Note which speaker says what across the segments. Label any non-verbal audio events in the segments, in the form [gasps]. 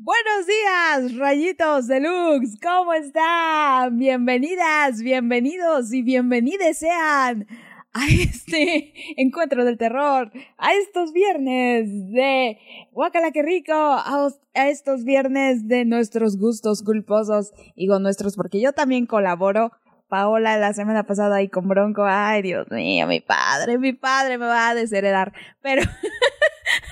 Speaker 1: Buenos días, rayitos deluxe, ¿cómo están? Bienvenidas, bienvenidos y bienvenides sean a este [laughs] encuentro del terror, a estos viernes de Guacala que rico, a, estos viernes de nuestros gustos culposos y con nuestros, porque yo también colaboro. Paola la semana pasada ahí con Bronco, ay Dios mío, mi padre, mi padre me va a desheredar, pero [laughs]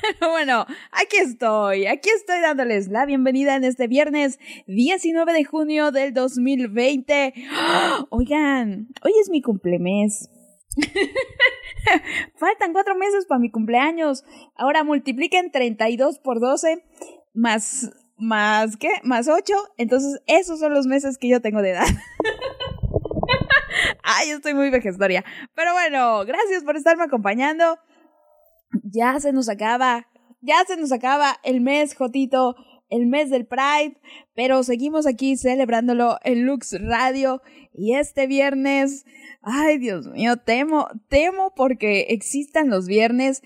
Speaker 1: [laughs] Bueno, aquí estoy, aquí estoy dándoles la bienvenida en este viernes 19 de junio del 2020. [gasps] Oigan, hoy es mi cumplemes. [laughs] Faltan cuatro meses para mi cumpleaños. Ahora multipliquen 32 por 12 más, más, ¿qué? Más 8. Entonces, esos son los meses que yo tengo de edad. [laughs] Ay, estoy muy vejestoria. Pero bueno, gracias por estarme acompañando ya se nos acaba, ya se nos acaba el mes, Jotito, el mes del Pride, pero seguimos aquí celebrándolo en Lux Radio y este viernes, ay Dios mío, temo, temo porque existan los viernes.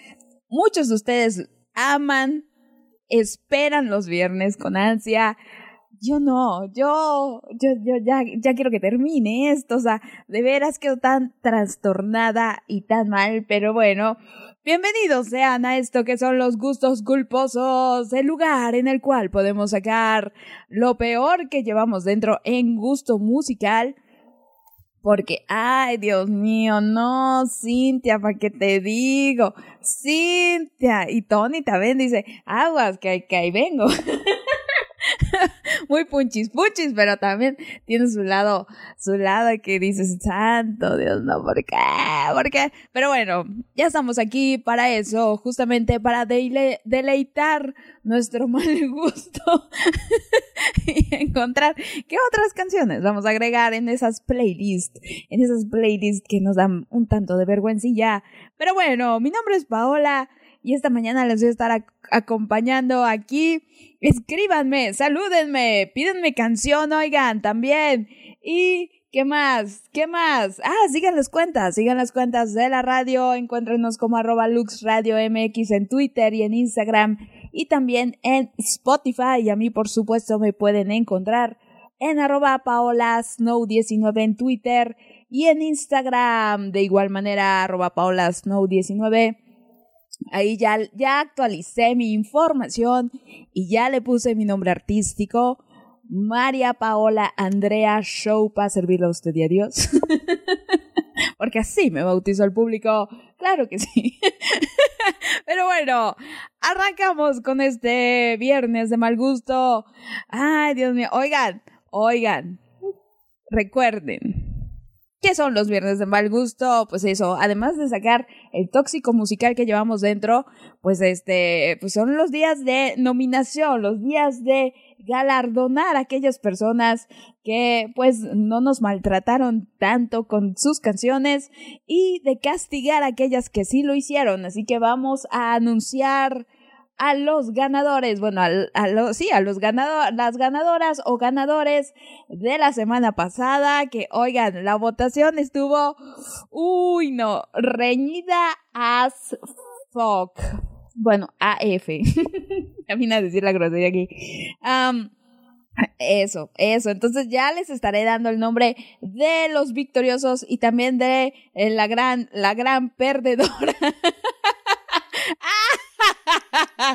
Speaker 1: Muchos de ustedes aman, esperan los viernes con ansia. Yo no, yo, yo, yo ya, ya quiero que termine esto, o sea, de veras quedo tan trastornada y tan mal, pero bueno, Bienvenidos sean a esto que son los gustos culposos, el lugar en el cual podemos sacar lo peor que llevamos dentro en gusto musical. Porque, ay, Dios mío, no, Cintia, ¿para qué te digo? Cintia. Y Tony también dice, aguas, que, que ahí vengo. [laughs] muy punchis punchis, pero también tiene su lado, su lado que dices, santo Dios, no, ¿por qué? ¿Por qué? Pero bueno, ya estamos aquí para eso, justamente para deleitar nuestro [laughs] mal gusto y encontrar qué otras canciones vamos a agregar en esas playlists, en esas playlists que nos dan un tanto de vergüencilla. Pero bueno, mi nombre es Paola y esta mañana les voy a estar acompañando aquí. Escríbanme, salúdenme, pídenme canción, oigan, también. Y ¿Qué más? ¿Qué más? Ah, sigan las cuentas, sigan las cuentas de la radio, encuéntrenos como arroba MX en Twitter y en Instagram y también en Spotify y a mí por supuesto me pueden encontrar en arroba paolasnow19 en Twitter y en Instagram de igual manera arroba paolasnow19 Ahí ya, ya actualicé mi información y ya le puse mi nombre artístico. María Paola Andrea Show para servirle a usted y a Dios. [laughs] Porque así me bautizó el público. Claro que sí. [laughs] Pero bueno, arrancamos con este viernes de mal gusto. Ay, Dios mío. Oigan, oigan. Recuerden, ¿Qué son los viernes de mal gusto? Pues eso, además de sacar el tóxico musical que llevamos dentro, pues este, pues son los días de nominación, los días de galardonar a aquellas personas que pues no nos maltrataron tanto con sus canciones y de castigar a aquellas que sí lo hicieron. Así que vamos a anunciar a los ganadores, bueno, a, los, sí, a los ganadores, las ganadoras o ganadores de la semana pasada, que oigan, la votación estuvo, uy, no, reñida as fuck. Bueno, AF. a [laughs] a decir la grosería aquí. eso, eso. Entonces ya les estaré dando el nombre de los victoriosos y también de eh, la gran, la gran perdedora. [laughs]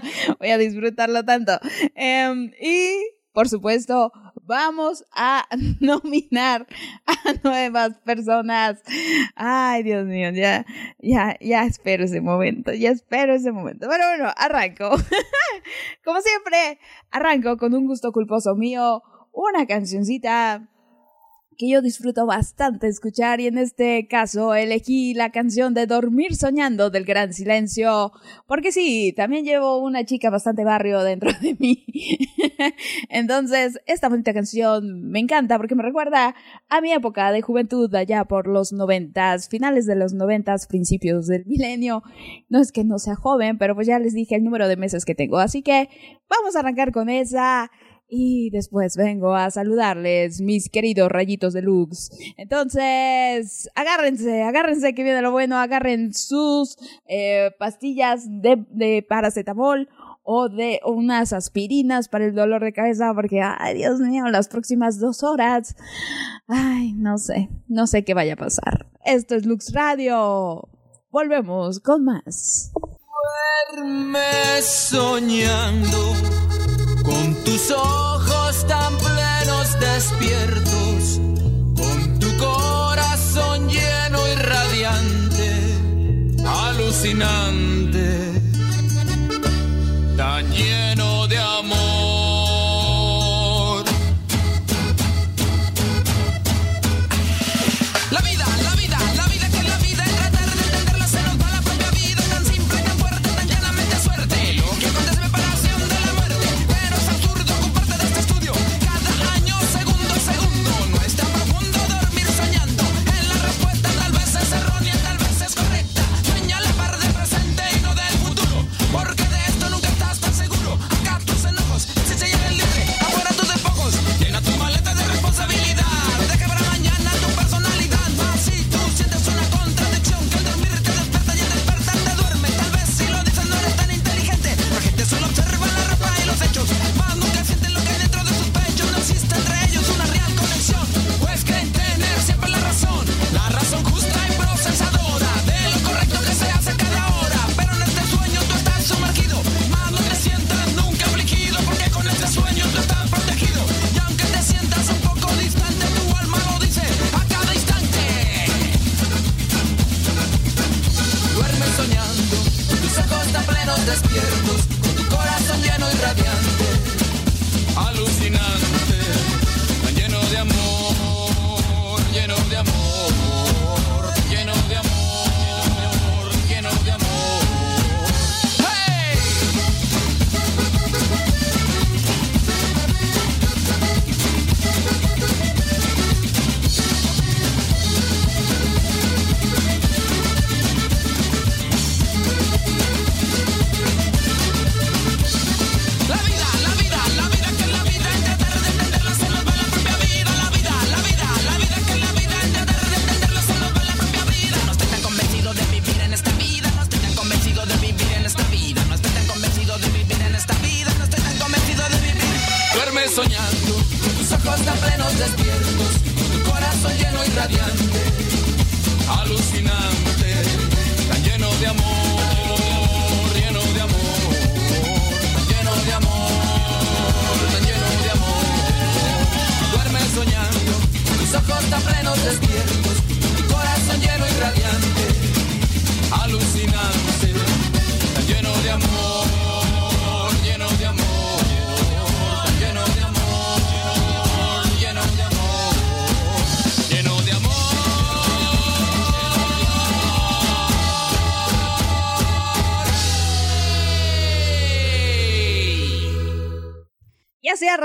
Speaker 1: [laughs] Voy a disfrutarlo tanto. Em, y, por supuesto, vamos a [laughs] nominar a nuevas personas. Ay, Dios mío, ya, ya, ya espero ese momento, ya espero ese momento. Pero bueno, arranco. [laughs] Como siempre, arranco con un gusto culposo mío, una cancioncita que yo disfruto bastante escuchar y en este caso elegí la canción de Dormir Soñando del Gran Silencio, porque sí, también llevo una chica bastante barrio dentro de mí. [laughs] Entonces, esta bonita canción me encanta porque me recuerda a mi época de juventud allá por los noventas, finales de los noventas, principios del milenio. No es que no sea joven, pero pues ya les dije el número de meses que tengo, así que vamos a arrancar con esa y después vengo a saludarles, mis queridos rayitos de Lux. Entonces, agárrense, agárrense que viene lo bueno, agarren sus eh, pastillas de, de paracetamol o de unas aspirinas para el dolor de cabeza, porque, ay, Dios mío, las próximas dos horas, ay, no sé, no sé qué vaya a pasar. Esto es Lux Radio. Volvemos con más.
Speaker 2: Duerme soñando con tus ojos tan plenos despiertos, con tu corazón lleno y radiante, alucinante,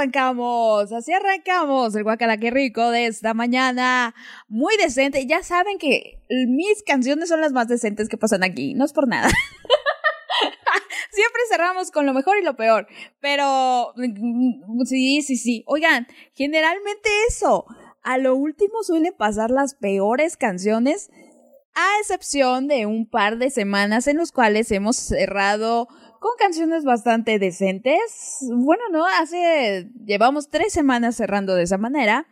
Speaker 1: arrancamos, así arrancamos el guacala qué rico de esta mañana. Muy decente. Ya saben que mis canciones son las más decentes que pasan aquí. No es por nada. [laughs] Siempre cerramos con lo mejor y lo peor. Pero mm, sí, sí, sí. Oigan, generalmente eso. A lo último suelen pasar las peores canciones. A excepción de un par de semanas en los cuales hemos cerrado con canciones bastante decentes. Bueno, no, hace, llevamos tres semanas cerrando de esa manera,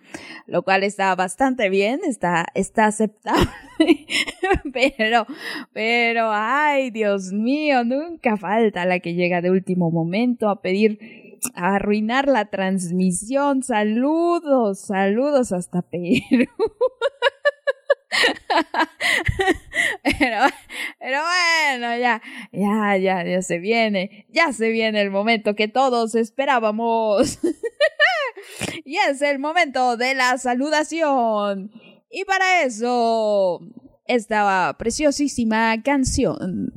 Speaker 1: lo cual está bastante bien, está, está aceptable. [laughs] pero, pero, ay, Dios mío, nunca falta la que llega de último momento a pedir, a arruinar la transmisión. Saludos, saludos hasta Perú. [laughs] [laughs] pero, pero bueno, ya, ya, ya, ya se viene, ya se viene el momento que todos esperábamos. [laughs] y es el momento de la saludación. Y para eso, esta preciosísima canción.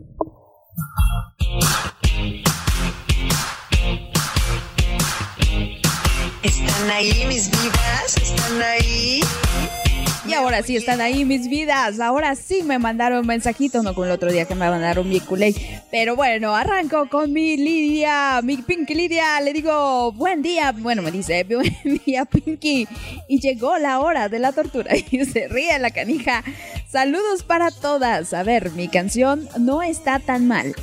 Speaker 3: ¿Están ahí mis vidas? ¿Están ahí?
Speaker 1: Y ahora sí están ahí mis vidas. Ahora sí me mandaron un mensajito, no como el otro día que me mandaron mi culé. Pero bueno, arranco con mi Lidia, mi Pinky Lidia. Le digo, buen día. Bueno, me dice, buen [laughs] día, Pinky. Y llegó la hora de la tortura. [laughs] Y se ríe la canija. Saludos para todas. A ver, mi canción no está tan mal.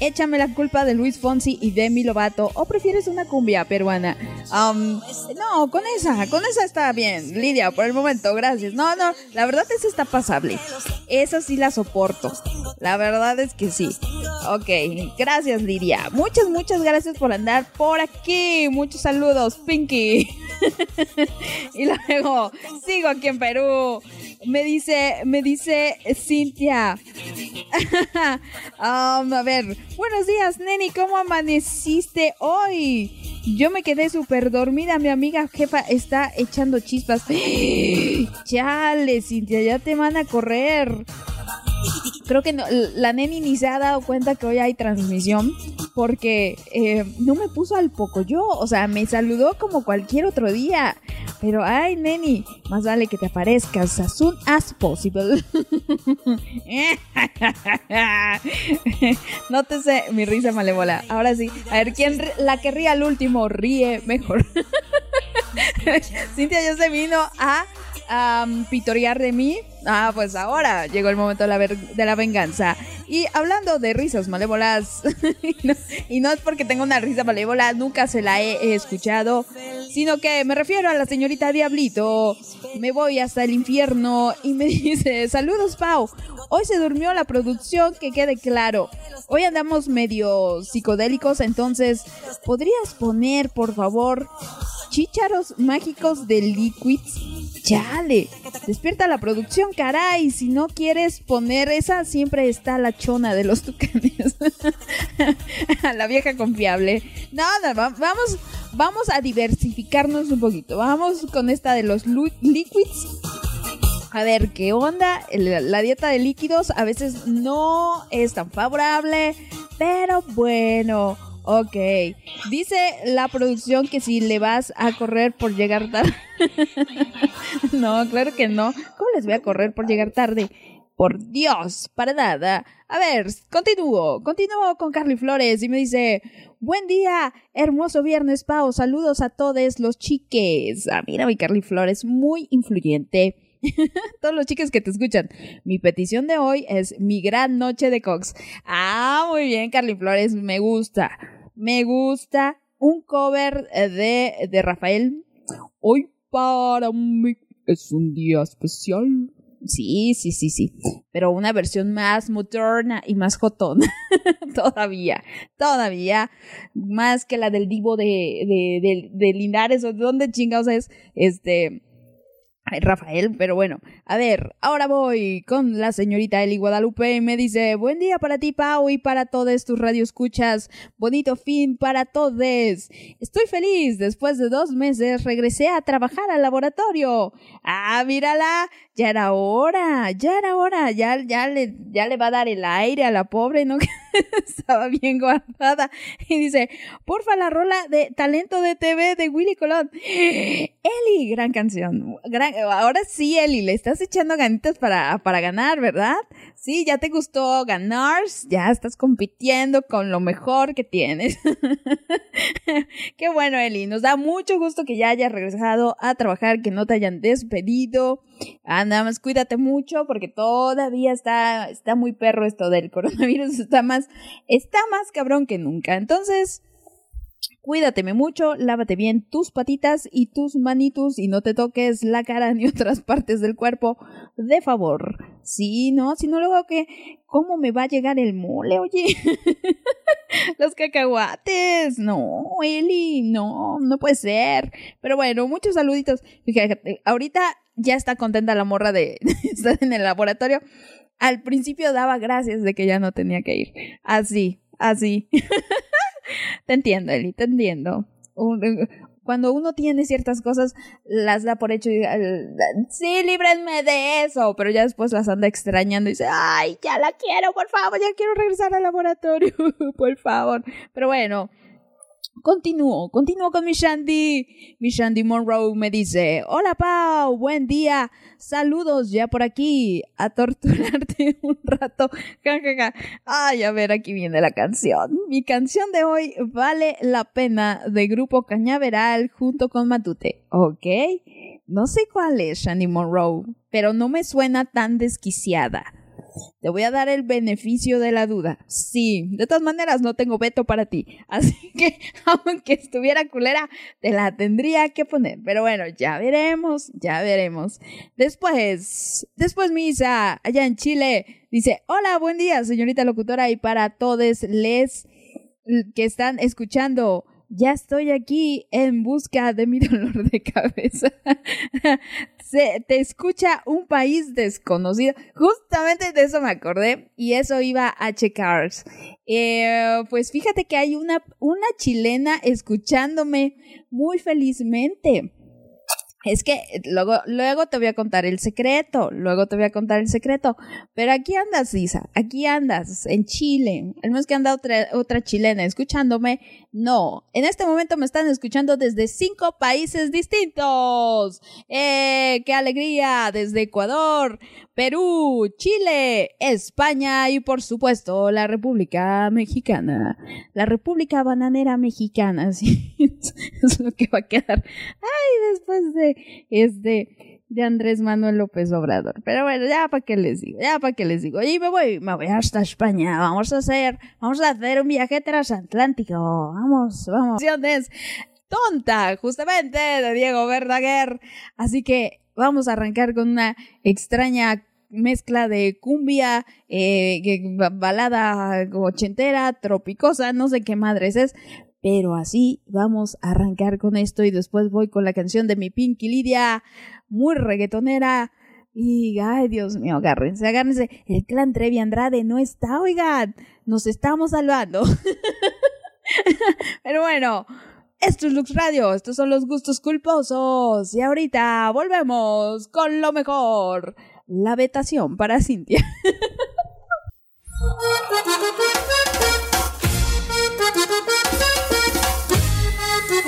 Speaker 1: Échame la culpa de Luis Fonsi y Demi Lovato. ¿O prefieres una cumbia peruana? Um, no, con esa, con esa está bien. Lidia, por el momento, gracias. No, no, la verdad esa está pasable. Esa sí la soporto. La verdad es que sí. Ok, gracias Lidia. Muchas, muchas gracias por andar por aquí. Muchos saludos, Pinky. [laughs] y luego sigo aquí en Perú. Me dice, me dice Cintia. [laughs] Um, a ver, buenos días, Neni, ¿cómo amaneciste hoy? Yo me quedé súper dormida, mi amiga jefa está echando chispas. [gasps] Chale, Cintia, ya te van a correr. Creo que no, la neni ni se ha dado cuenta que hoy hay transmisión porque eh, no me puso al poco yo, o sea, me saludó como cualquier otro día. Pero, ay, neni, más vale que te aparezcas as soon as possible. [laughs] Nótese mi risa malévola. Ahora sí, a ver, ¿quién la que ríe al último ríe mejor? [laughs] Cintia ya se vino a am, pitorear de mí. Ah, pues ahora llegó el momento de la, de la venganza. Y hablando de risas malévolas, [laughs] y, no, es porque tenga una risa malévola, nunca se la he, he escuchado, sino que me refiero a la señorita Diablito. Me voy hasta el infierno y me [laughs] dice, saludos Pau, hoy se durmió la producción, que quede claro. Hoy andamos medio psicodélicos, entonces, ¿podrías poner, por favor, Chícharos mágicos de Liquids. Chale, despierta la producción, caray. Si no quieres poner esa, siempre está la chona de los tucanes. [laughs] la vieja confiable. No, no, va- vamos, vamos a diversificarnos un poquito. Vamos con esta de los liquids. A ver, ¿qué onda? La dieta de líquidos a veces no es tan favorable, pero bueno, ok. Dice la producción que si le vas a correr por llegar tarde. [laughs] no, claro que no. ¿Cómo les voy a correr por llegar tarde? Por Dios, para nada. A ver, continúo, continúo con Carly Flores y me dice, buen día, hermoso viernes, Pau, saludos a todos los chiques. Ah, mira mi Carly Flores, muy influyente. [laughs] Todos los chicos que te escuchan. Mi petición de hoy es mi gran noche de Cox. Ah, muy bien, Carly Flores, me gusta. Me gusta un cover eh, de, de Rafael. Hoy para mí es un día especial. Sí, sí, sí, sí. Pero una versión más moderna y más jotona. [laughs] todavía, todavía. Más que la del divo de, de, de, de Linares. ¿O chingados es? Este. Rafael, pero bueno, a ver, ahora voy con la señorita Eli Guadalupe y me dice, buen día para ti, Pau, y para todos tus radioescuchas, bonito fin para todos. Estoy feliz, después de dos meses regresé a trabajar al laboratorio. Ah, mírala, ya era hora, ya era hora, ya, ya, le, ya le va a dar el aire a la pobre, ¿no? [laughs] Estaba bien guardada. Y dice, porfa, la rola de Talento de TV de Willy Colón. [gasps] Eli, gran canción. Gran, ahora sí, Eli, le estás echando ganitas para, para ganar, ¿verdad? Sí, ya te gustó ganar, ya estás compitiendo con lo mejor que tienes. [laughs] Qué bueno, Eli. Nos da mucho gusto que ya hayas regresado a trabajar, que no te hayan despedido. Ah, nada más cuídate mucho porque todavía está, está muy perro esto del coronavirus. [laughs] Está más, está más cabrón que nunca. Entonces, Cuídateme mucho, lávate bien tus patitas y tus manitos y no te toques la cara [laughs] ni otras partes del cuerpo, de favor. Sí, no, si no luego que, ¿cómo me va a llegar el mole, oye? [laughs] Los cacahuates, no, Eli, no, no puede ser. Pero bueno, muchos saluditos. Fíjate, ahorita ya está contenta la morra de [laughs] estar en el laboratorio. Al principio daba gracias de que ya no tenía que ir. Así, así. [laughs] Te entiendo, Eli, te entiendo. Un- Cuando uno tiene ciertas cosas, las da por hecho y eh, sí, líbrenme de eso, pero ya después las anda extrañando y dice, ay, ya la quiero, por favor, ya quiero regresar al laboratorio, [laughs] por favor. Pero bueno, Continúo, continúo con mi Shandy. Mi Shandy Monroe me dice, hola Pau, buen día, saludos ya por aquí, a torturarte [laughs] un rato. Ay, a ver, aquí viene la canción. Mi canción de hoy vale la pena de Grupo Cañaveral junto con Matute, ¿ok? No sé cuál es Shandy Monroe, pero no me suena tan desquiciada. [laughs] Te voy a dar el beneficio de la duda. Sí, de todas maneras no tengo veto para ti. [laughs] Así que, [laughs] aunque estuviera culera, te la tendría que poner. Pero bueno, ya veremos, ya veremos. Después, después Misa, allá en Chile, dice, hola, buen día, señorita locutora, y para todos les que están escuchando. Ya estoy aquí en busca de mi dolor de cabeza. Se, te escucha un país desconocido. Justamente de eso me acordé y eso iba a checar. Eh, pues fíjate que hay una, una chilena escuchándome muy felizmente. Es que luego, luego te voy a contar el secreto, luego te voy a contar el secreto. Pero aquí andas, Isa, aquí andas, en Chile. El mes que anda otra, otra chilena escuchándome. No, en este momento me están escuchando desde cinco países distintos. ¡Eh, qué alegría! Desde Ecuador, Perú, Chile, España y por supuesto la República Mexicana. La República Bananera Mexicana, [laughs] sí. es lo que va a quedar. Ay, después de este de Andrés Manuel López Obrador. Pero bueno, ya para qué les digo, ya para qué les digo. Y me voy, me voy hasta España. Vamos a hacer, vamos a hacer un viaje transatlántico. Vamos, vamos. Tonta, justamente, de Diego Verdaguer. Así que vamos a arrancar con una extraña mezcla de cumbia, eh, balada ochentera, tropicosa, no sé qué madres es, pero así vamos a arrancar con esto y después voy con la canción de mi Pinky Lidia, muy reggaetonera. Y, ay, Dios mío, agárrense, agárrense. El clan Trevi Andrade no está, oigan, nos estamos salvando. [laughs] pero bueno, esto es Lux Radio, estos son los gustos culposos. Y ahorita volvemos con lo mejor. La vetación para Cintia. [laughs]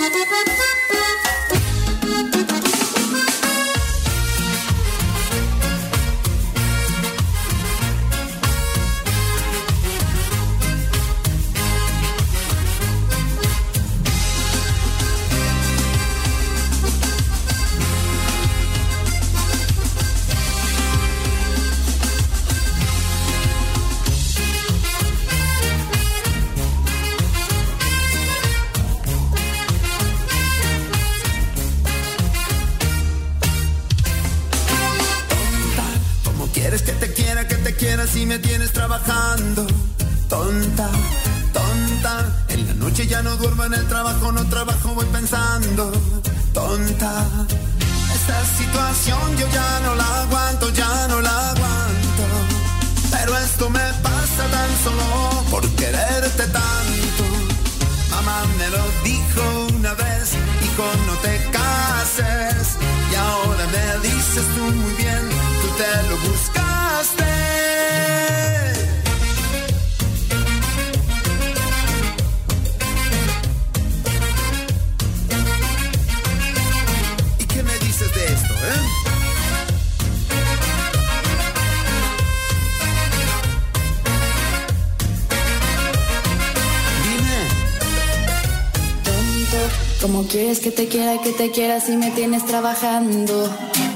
Speaker 3: Thank you. Que te quiera, que te quiera si me tienes trabajando?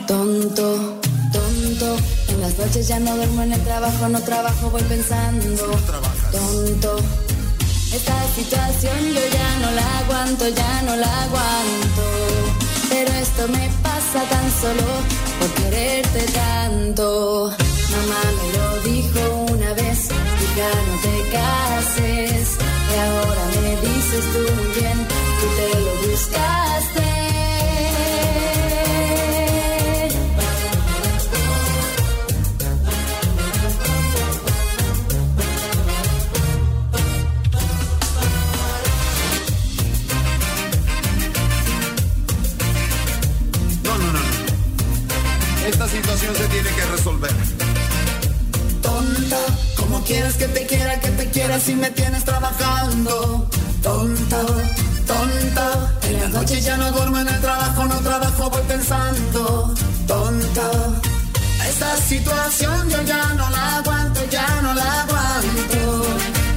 Speaker 4: Tonto, tonto, en las noches ya no duermo en el trabajo, no trabajo, voy pensando. Tonto, esta situación yo ya no la aguanto, ya no la aguanto. Pero esto me pasa tan solo por quererte tanto. Mamá me lo dijo una vez, hija no te cases. Y ahora me dices tú muy bien, tú te lo buscaste.
Speaker 3: No, no, no, no. Esta situación se tiene que resolver. Tonta, ¿cómo quieres que te quiera, que te quiera si me tienes trabajando? Tonta, tonta, en las noches ya no duermo en el trabajo, no trabajo, voy pensando. Tonta, esta situación yo ya no la aguanto, ya no la aguanto.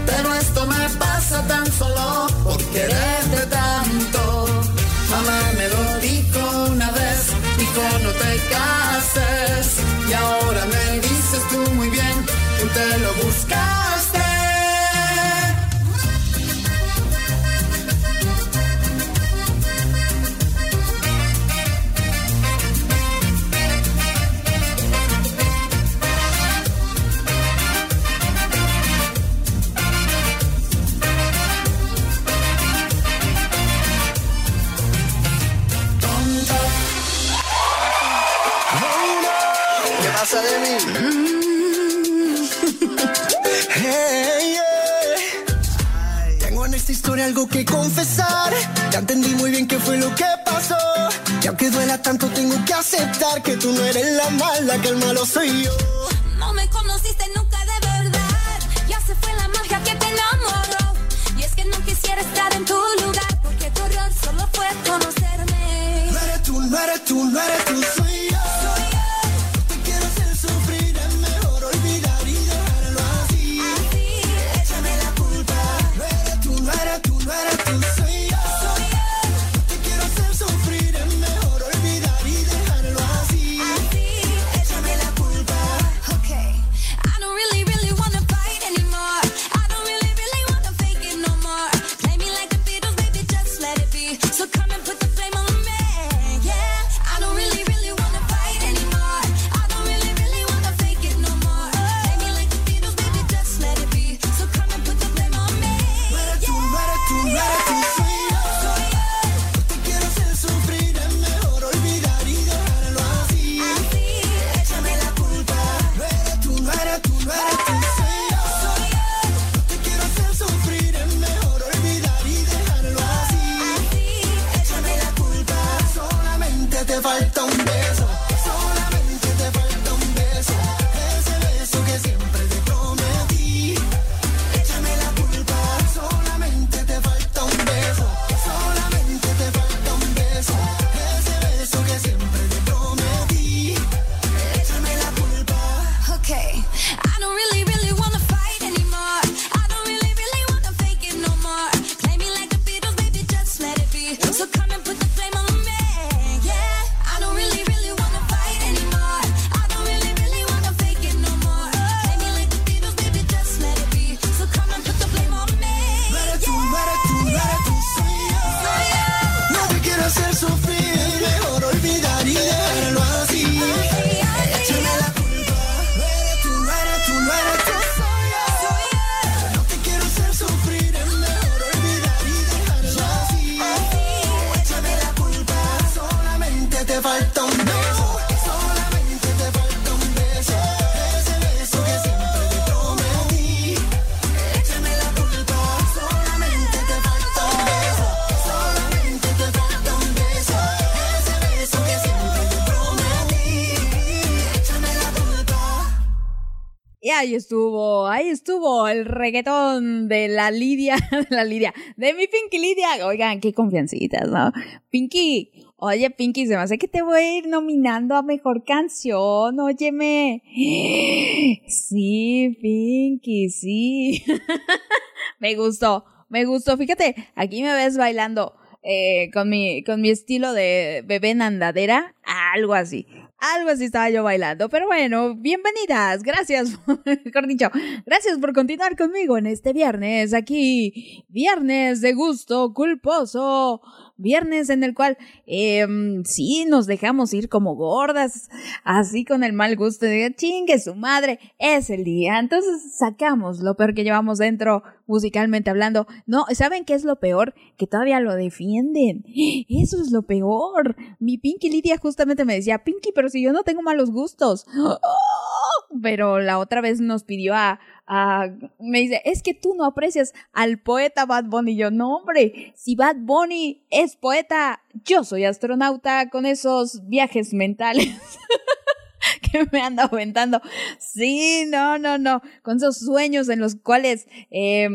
Speaker 3: Pero esto me pasa tan solo por quererte tanto. Mamá me lo dijo una vez, dijo no te cases. Y ahora me dices tú muy bien,
Speaker 5: te lo buscaste. Que confesar. Ya entendí muy bien qué fue lo que pasó. Y aunque duela tanto, tengo que aceptar que tú no eres la mala, que el malo soy yo.
Speaker 1: Ahí estuvo, ahí estuvo el reggaetón de la Lidia, [laughs] de la Lidia, de mi Pinky Lidia. Oigan, qué confiancitas, ¿no? Pinky, oye Pinky, se me hace que te voy a ir nominando a mejor canción, óyeme. [gasps] Sí, Pinky, sí. [laughs] me gustó, me gustó. Fíjate, aquí me ves bailando eh, con, mi, con mi estilo de bebé andadera, algo así. Algo así estaba yo bailando. Pero bueno, bienvenidas. Gracias, [laughs] dicho, gracias por continuar conmigo en este viernes. Aquí, viernes de gusto culposo. Viernes en el cual, em, sí, nos dejamos ir como gordas, así con el mal gusto de chingue su madre, es el día. Entonces sacamos lo peor que llevamos dentro, musicalmente hablando. No, ¿saben qué es lo peor? Que todavía lo defienden. Eso es lo peor. Mi Pinky Lidia justamente me decía, Pinky, pero si yo no tengo malos gustos. [gasps] Pero la otra vez nos pidió a, a- me dice, es que tú no aprecias al poeta Bad Bunny. Y yo, no, hombre, si Bad Bunny es poeta, yo soy astronauta con esos viajes mentales. [laughs] que me anda aventando. Sí, no, no, no. Con esos sueños en los cuales eh,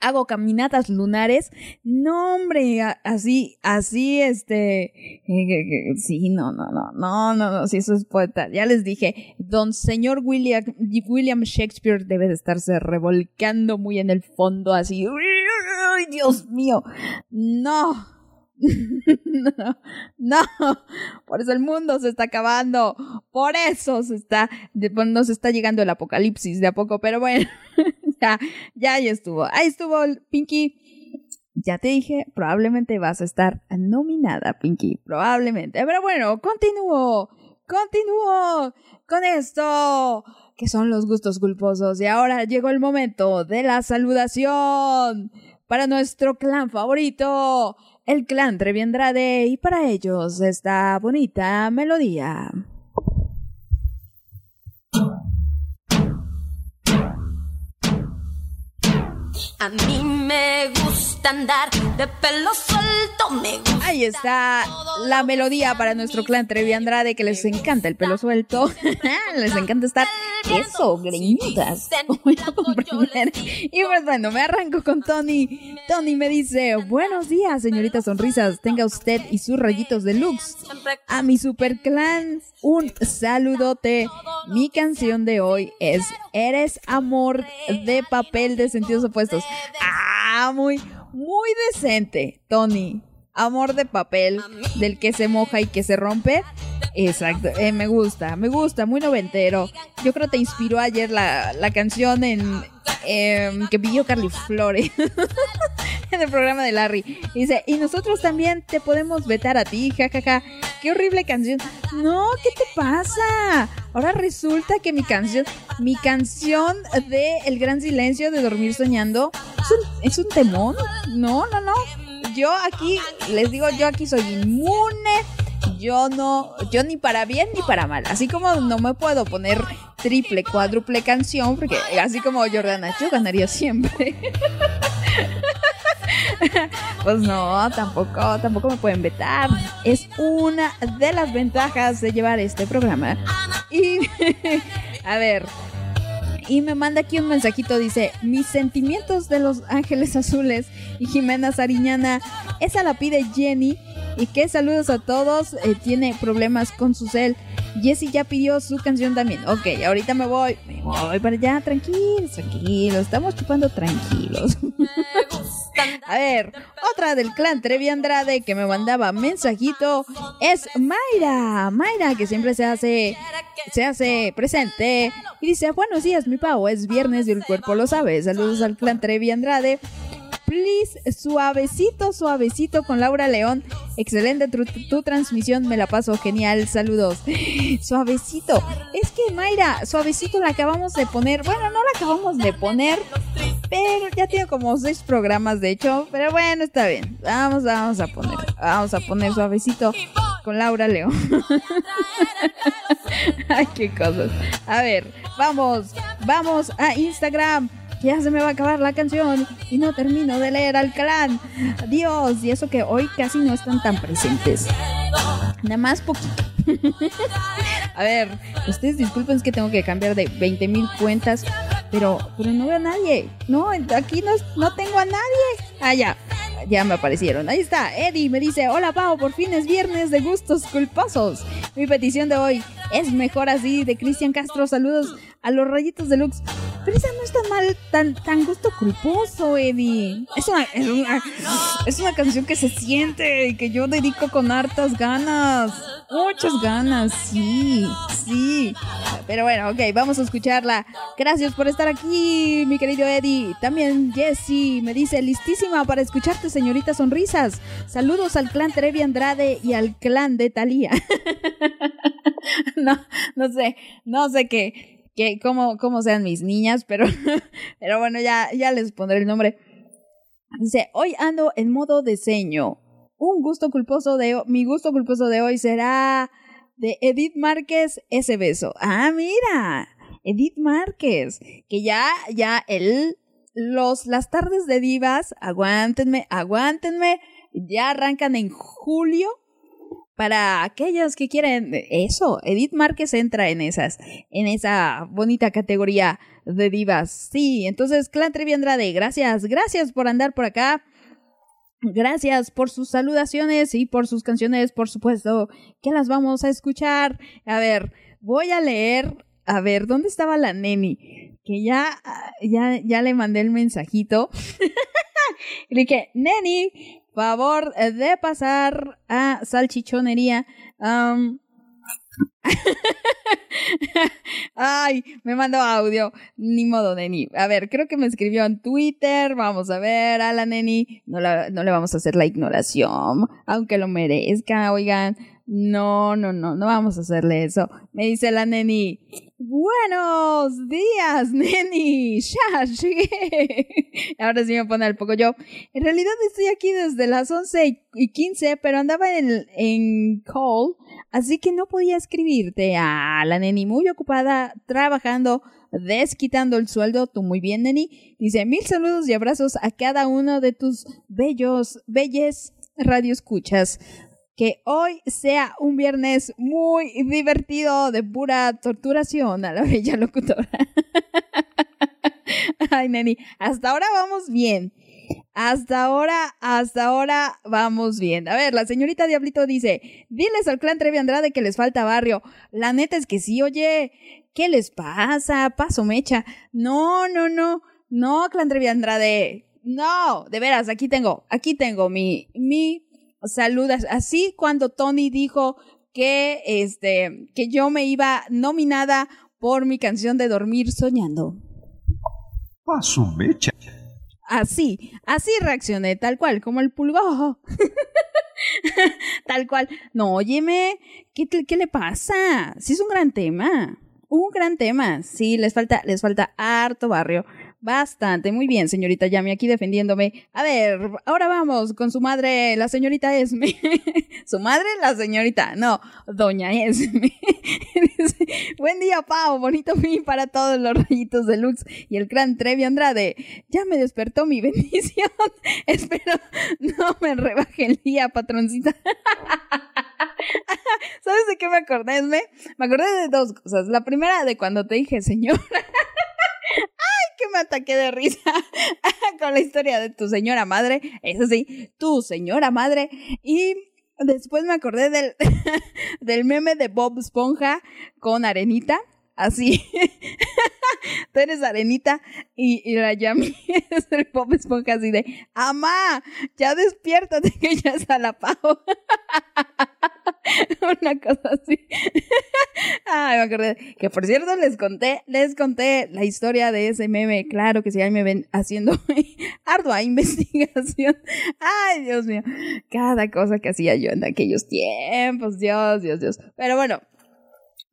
Speaker 1: hago caminatas lunares. No, hombre, así, así, este. sí, no, no, no, no, no, no, sí, eso es poeta. Ya les dije, don señor William, Shakespeare debe de estarse revolcando muy en el fondo, así. ¡Uy, Dios mío! No. [laughs] no, no, por eso el mundo se está acabando, por eso se está, nos está llegando el apocalipsis de a poco, pero bueno, [laughs] ya, ya ahí estuvo, ahí estuvo Pinky. Ya te dije, probablemente vas a estar nominada, Pinky, probablemente. Pero bueno, continúo, continúo con esto, que son los gustos culposos. Y ahora llegó el momento de la saludación para nuestro clan favorito, el clan Trevi Andrade, y para ellos esta bonita melodía.
Speaker 6: A mí me gusta andar de pelo suelto, me gusta.
Speaker 1: Ahí está la melodía para nuestro clan Trevi Andrade, que les encanta el pelo suelto. [laughs] les encanta estar eso, greñudas. [laughs] Y pues bueno, me arranco con Tony. Tony me dice, buenos días, señorita Sonrisas. Tenga usted y sus rayitos de lux. A mi super clan, un saludote. Mi canción de hoy es Eres amor de papel de sentidos opuestos. Ah, muy, muy decente, Tony. Amor de papel, del que se moja y que se rompe. Exacto, eh, me gusta, me gusta, muy noventero. Yo creo que te inspiró ayer la, la canción en em, que pidió Carly Flores [laughs] en el programa de Larry. Dice, y nosotros también te podemos vetar a ti, jajaja. Qué horrible canción. No, ¿qué te pasa? Ahora resulta que mi canción, mi canción de El Gran Silencio de Dormir Soñando, es un, es un temón. No, no, no. Yo aquí, les digo, yo aquí soy inmune. Yo no, yo ni para bien ni para mal. Así como no me puedo poner triple, cuádruple canción, porque así como Jordana, yo ganaría siempre. [laughs] Pues no, tampoco, tampoco me pueden vetar. Es una de las ventajas de llevar este programa. Y, [laughs] a ver, y me manda aquí un mensajito, dice, mis sentimientos de los ángeles azules y Jimena Sariñana, esa la pide Jenny. Y que saludos a todos, eh, tiene problemas con su cel. Jessie ya pidió su canción también. Ok, ahorita me voy, me voy para allá, tranquilos, tranquilos, estamos chupando tranquilos. A ver, otra del clan Trevi Andrade que me mandaba mensajito es Mayra. Mayra que siempre se hace se hace presente y dice, "Buenos días, mi pavo, es viernes y el cuerpo lo sabe. Saludos al clan Trevi Andrade." Please, suavecito, suavecito con Laura León. Excelente tu, tu transmisión, me la paso genial. Saludos. [gasps] Suavecito. Es que Mayra, suavecito la acabamos de poner. Bueno, no la acabamos de poner, pero ya tiene como seis programas de hecho. Pero bueno, está bien. Vamos, vamos a poner. Vamos a poner suavecito con Laura León. [laughs] Ay, qué cosas. A ver, vamos, vamos a Instagram. Ya se me va a acabar la canción y no termino de leer al clan. Dios, y eso que hoy casi no están tan presentes. Nada más poquito. [laughs] a ver, ustedes disculpen, es que tengo que cambiar de 20 mil cuentas, pero, pero no veo a nadie. No, aquí no, no tengo a nadie. Ah, ya, ya me aparecieron. Ahí está, Eddie me dice, hola Pau, por fin es viernes de gustos culposos. Mi petición de hoy es mejor así, de Cristian Castro. Saludos a los rayitos deluxe. Pero esa no es tan mal, tan, tan gusto culposo, Eddie. Es una, es una, es una canción que se siente y que yo dedico con hartas ganas. Muchas ganas, sí, sí. Pero bueno, ok, vamos a escucharla. Gracias por estar aquí, mi querido Eddie. También Jessie me dice, listísima para escucharte, señorita Sonrisas. Saludos al clan Trevi Andrade y al clan de Talía. [laughs] no, no sé, no sé qué, qué cómo, cómo sean mis niñas, pero, [laughs] pero bueno, ya, ya les pondré el nombre. Dice, hoy ando en modo diseño. Un gusto culposo de mi gusto culposo de hoy será de Edith Márquez, ese beso. Ah, mira, Edith Márquez, que ya, ya el, los, las tardes de divas, aguántenme, aguántenme, ya arrancan en julio. Para aquellos que quieren eso, Edith Márquez entra en esas, en esa bonita categoría de divas. Sí, entonces, Clan Trevi Andrade, gracias, gracias por andar por acá. Gracias por sus saludaciones y por sus canciones, por supuesto, que las vamos a escuchar. A ver, voy a leer, a ver, ¿dónde estaba la neni? Que ya, ya, ya le mandé el mensajito. [laughs] le dije, neni, favor de pasar a salchichonería. Am, [laughs] Ay, me mandó audio. Ni modo, Neni. A ver, creo que me escribió en Twitter. Vamos a ver a la Neni. No, la- no le vamos a hacer la ignoración, aunque lo merezca, oigan. No, no, no, no vamos a hacerle eso. Me dice la Neni. Buenos días, [laughs] Neni. Ya llegué. [laughs] Ahora sí me pone al poco yo. En realidad estoy aquí desde las 11 y 15, pero andaba en, en call, así que no podía escribirte. Ah, la Neni muy ocupada, trabajando, desquitando el sueldo. Tú muy bien, Neni. Dice, mil saludos y abrazos a cada uno de tus bellos, belles radioescuchas. Que hoy sea un viernes muy divertido de pura torturación a la [laughs] bella locutora. [laughs] Ay, Neni, hasta ahora vamos bien. Hasta ahora, hasta ahora vamos bien. A ver, la señorita Diablito dice, diles al clan Trevi Andrade que les falta barrio. La neta es que sí, oye, ¿qué les pasa? Paso mecha. No, no, no, no, clan Trevi Andrade. No, de veras, aquí tengo, aquí tengo mi, mi salud. Así cuando Tony dijo que, este, que yo me iba nominada por mi canción de Dormir Soñando.
Speaker 7: A su mecha.
Speaker 1: Así, así reaccioné, tal cual, como el pulgojo. [laughs] tal cual. No, óyeme, ¿qué, ¿qué le pasa? Sí es un gran tema. Un gran tema. Sí, les falta, les falta harto barrio. Bastante. Muy bien, señorita Yami, aquí defendiéndome. A ver, ahora vamos con su madre, la señorita Esme. [laughs] su madre, la señorita. No, doña Esme. [laughs] Buen día, Pau. Bonito fin para todos los rayitos de Lux y el gran Trevi Andrade. Ya me despertó mi [laughs] bendición. Espero no me rebaje el día, patroncita. ¿Sabes de qué me acordé, Esme? Me acordé de dos cosas. La primera, de cuando te dije, señora. ¡Ay, que me ataqué de risa! [laughs] Con la historia de tu señora madre. Eso sí, tu señora madre. Y después me acordé del, [laughs] del meme de Bob Esponja con Arenita. Así. [laughs] Tú eres Arenita y, y la Yami es el Bob Esponja así de, ¡Amá! Ya despiértate que ya está la pavo. [laughs] Una cosa así. [laughs] Ay, me acordé. Que por cierto, les conté, les conté la historia de ese meme. Claro que sí, ahí me ven haciendo [laughs] ardua investigación. Ay, Dios mío. Cada cosa que hacía yo en aquellos tiempos. Dios, Dios, Dios. Pero bueno.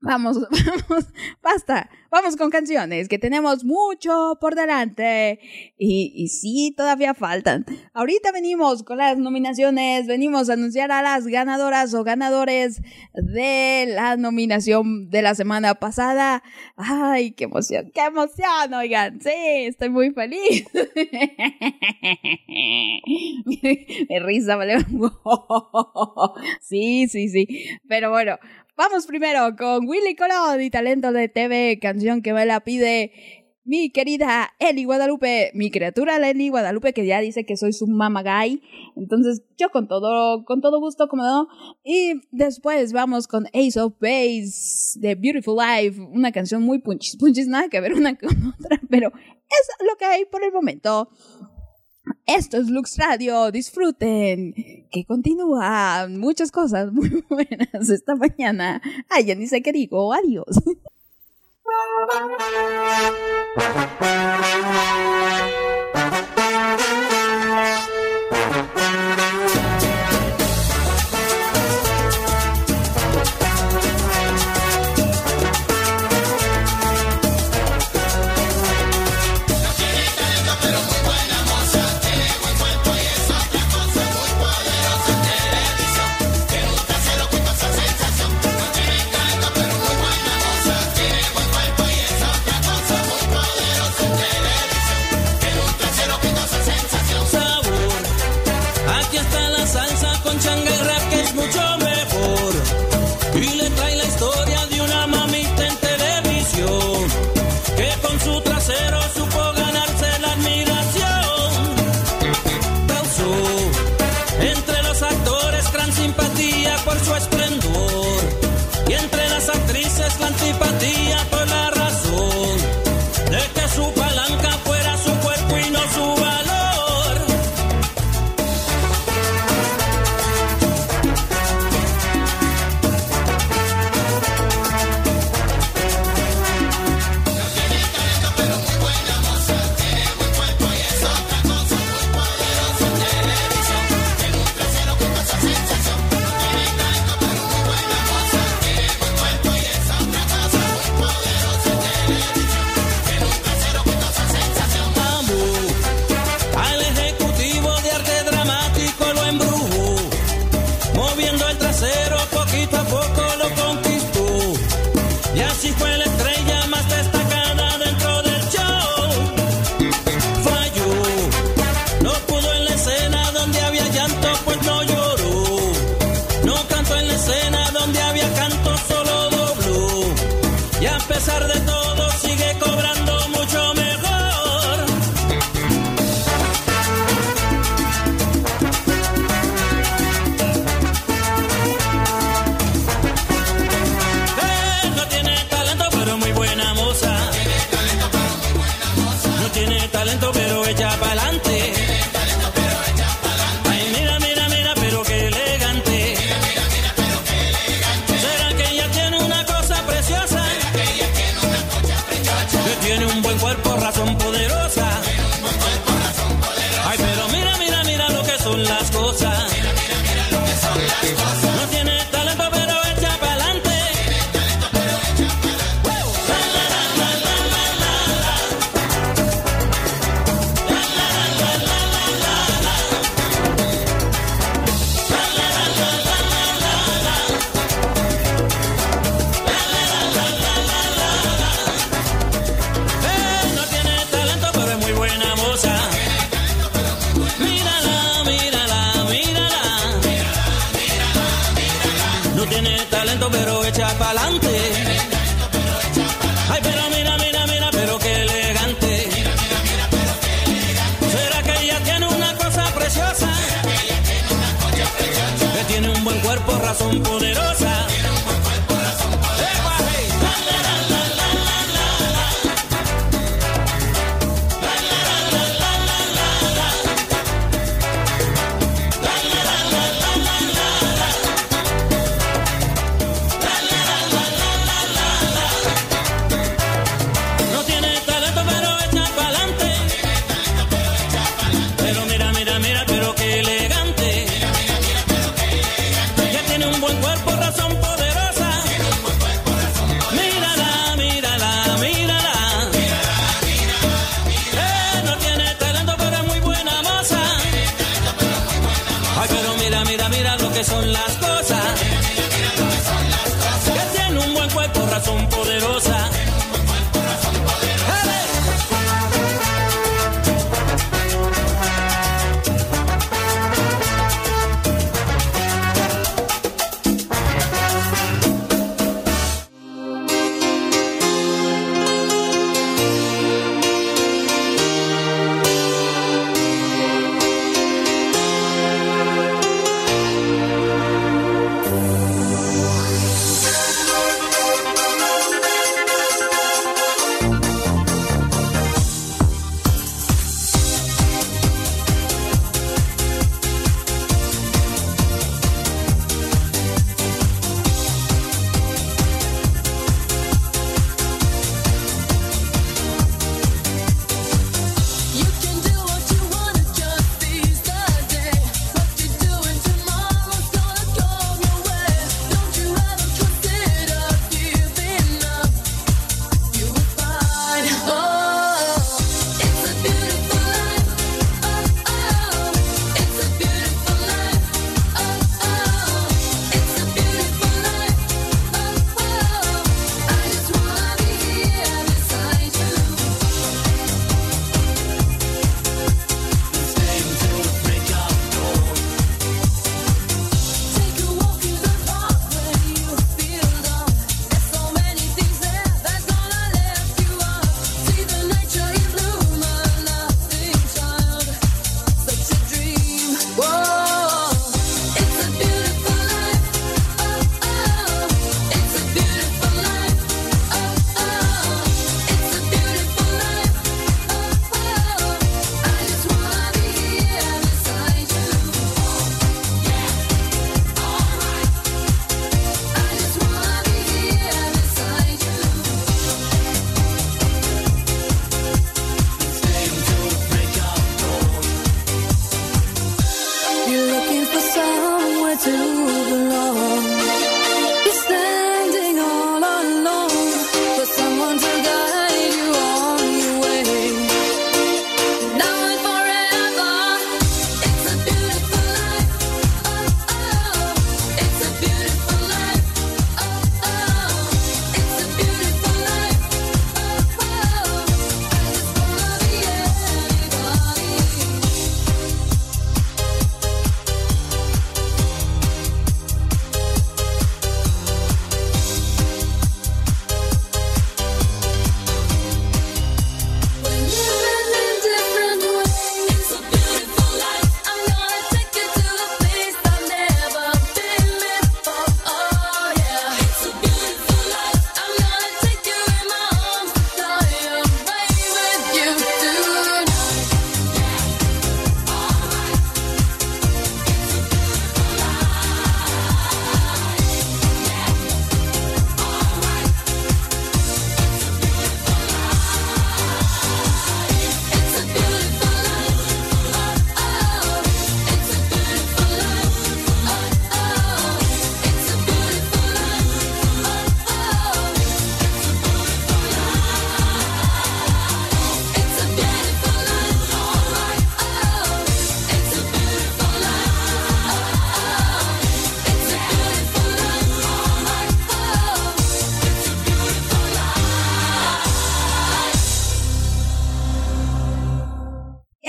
Speaker 1: Vamos, [laughs] vamos, basta. Vamos con canciones, que tenemos mucho por delante. Y, y sí, todavía faltan. Ahorita venimos con las nominaciones, venimos a anunciar a las ganadoras o ganadores de la nominación de la semana pasada. Ay, qué emoción, qué emoción, oigan. Sí, estoy muy feliz. [laughs] mi, risa, ¿vale? [laughs] sí, sí, sí. Pero bueno, Vamos primero con Willy Colón y Talento de TV, canción que me la pide mi querida Eli Guadalupe, mi criatura Eli Guadalupe, que ya dice que soy su mamagay. Entonces, yo con todo, con todo gusto, como no. Y después vamos con Ace of Base de Beautiful Life, una canción muy punchis, punchis, nada que ver una con otra, pero es lo que hay por el momento. Esto es Lux Radio, disfruten, que continúa muchas cosas muy [laughs] buenas esta mañana. Ay, ya ni sé qué digo, adiós. [laughs]
Speaker 8: pesar de todo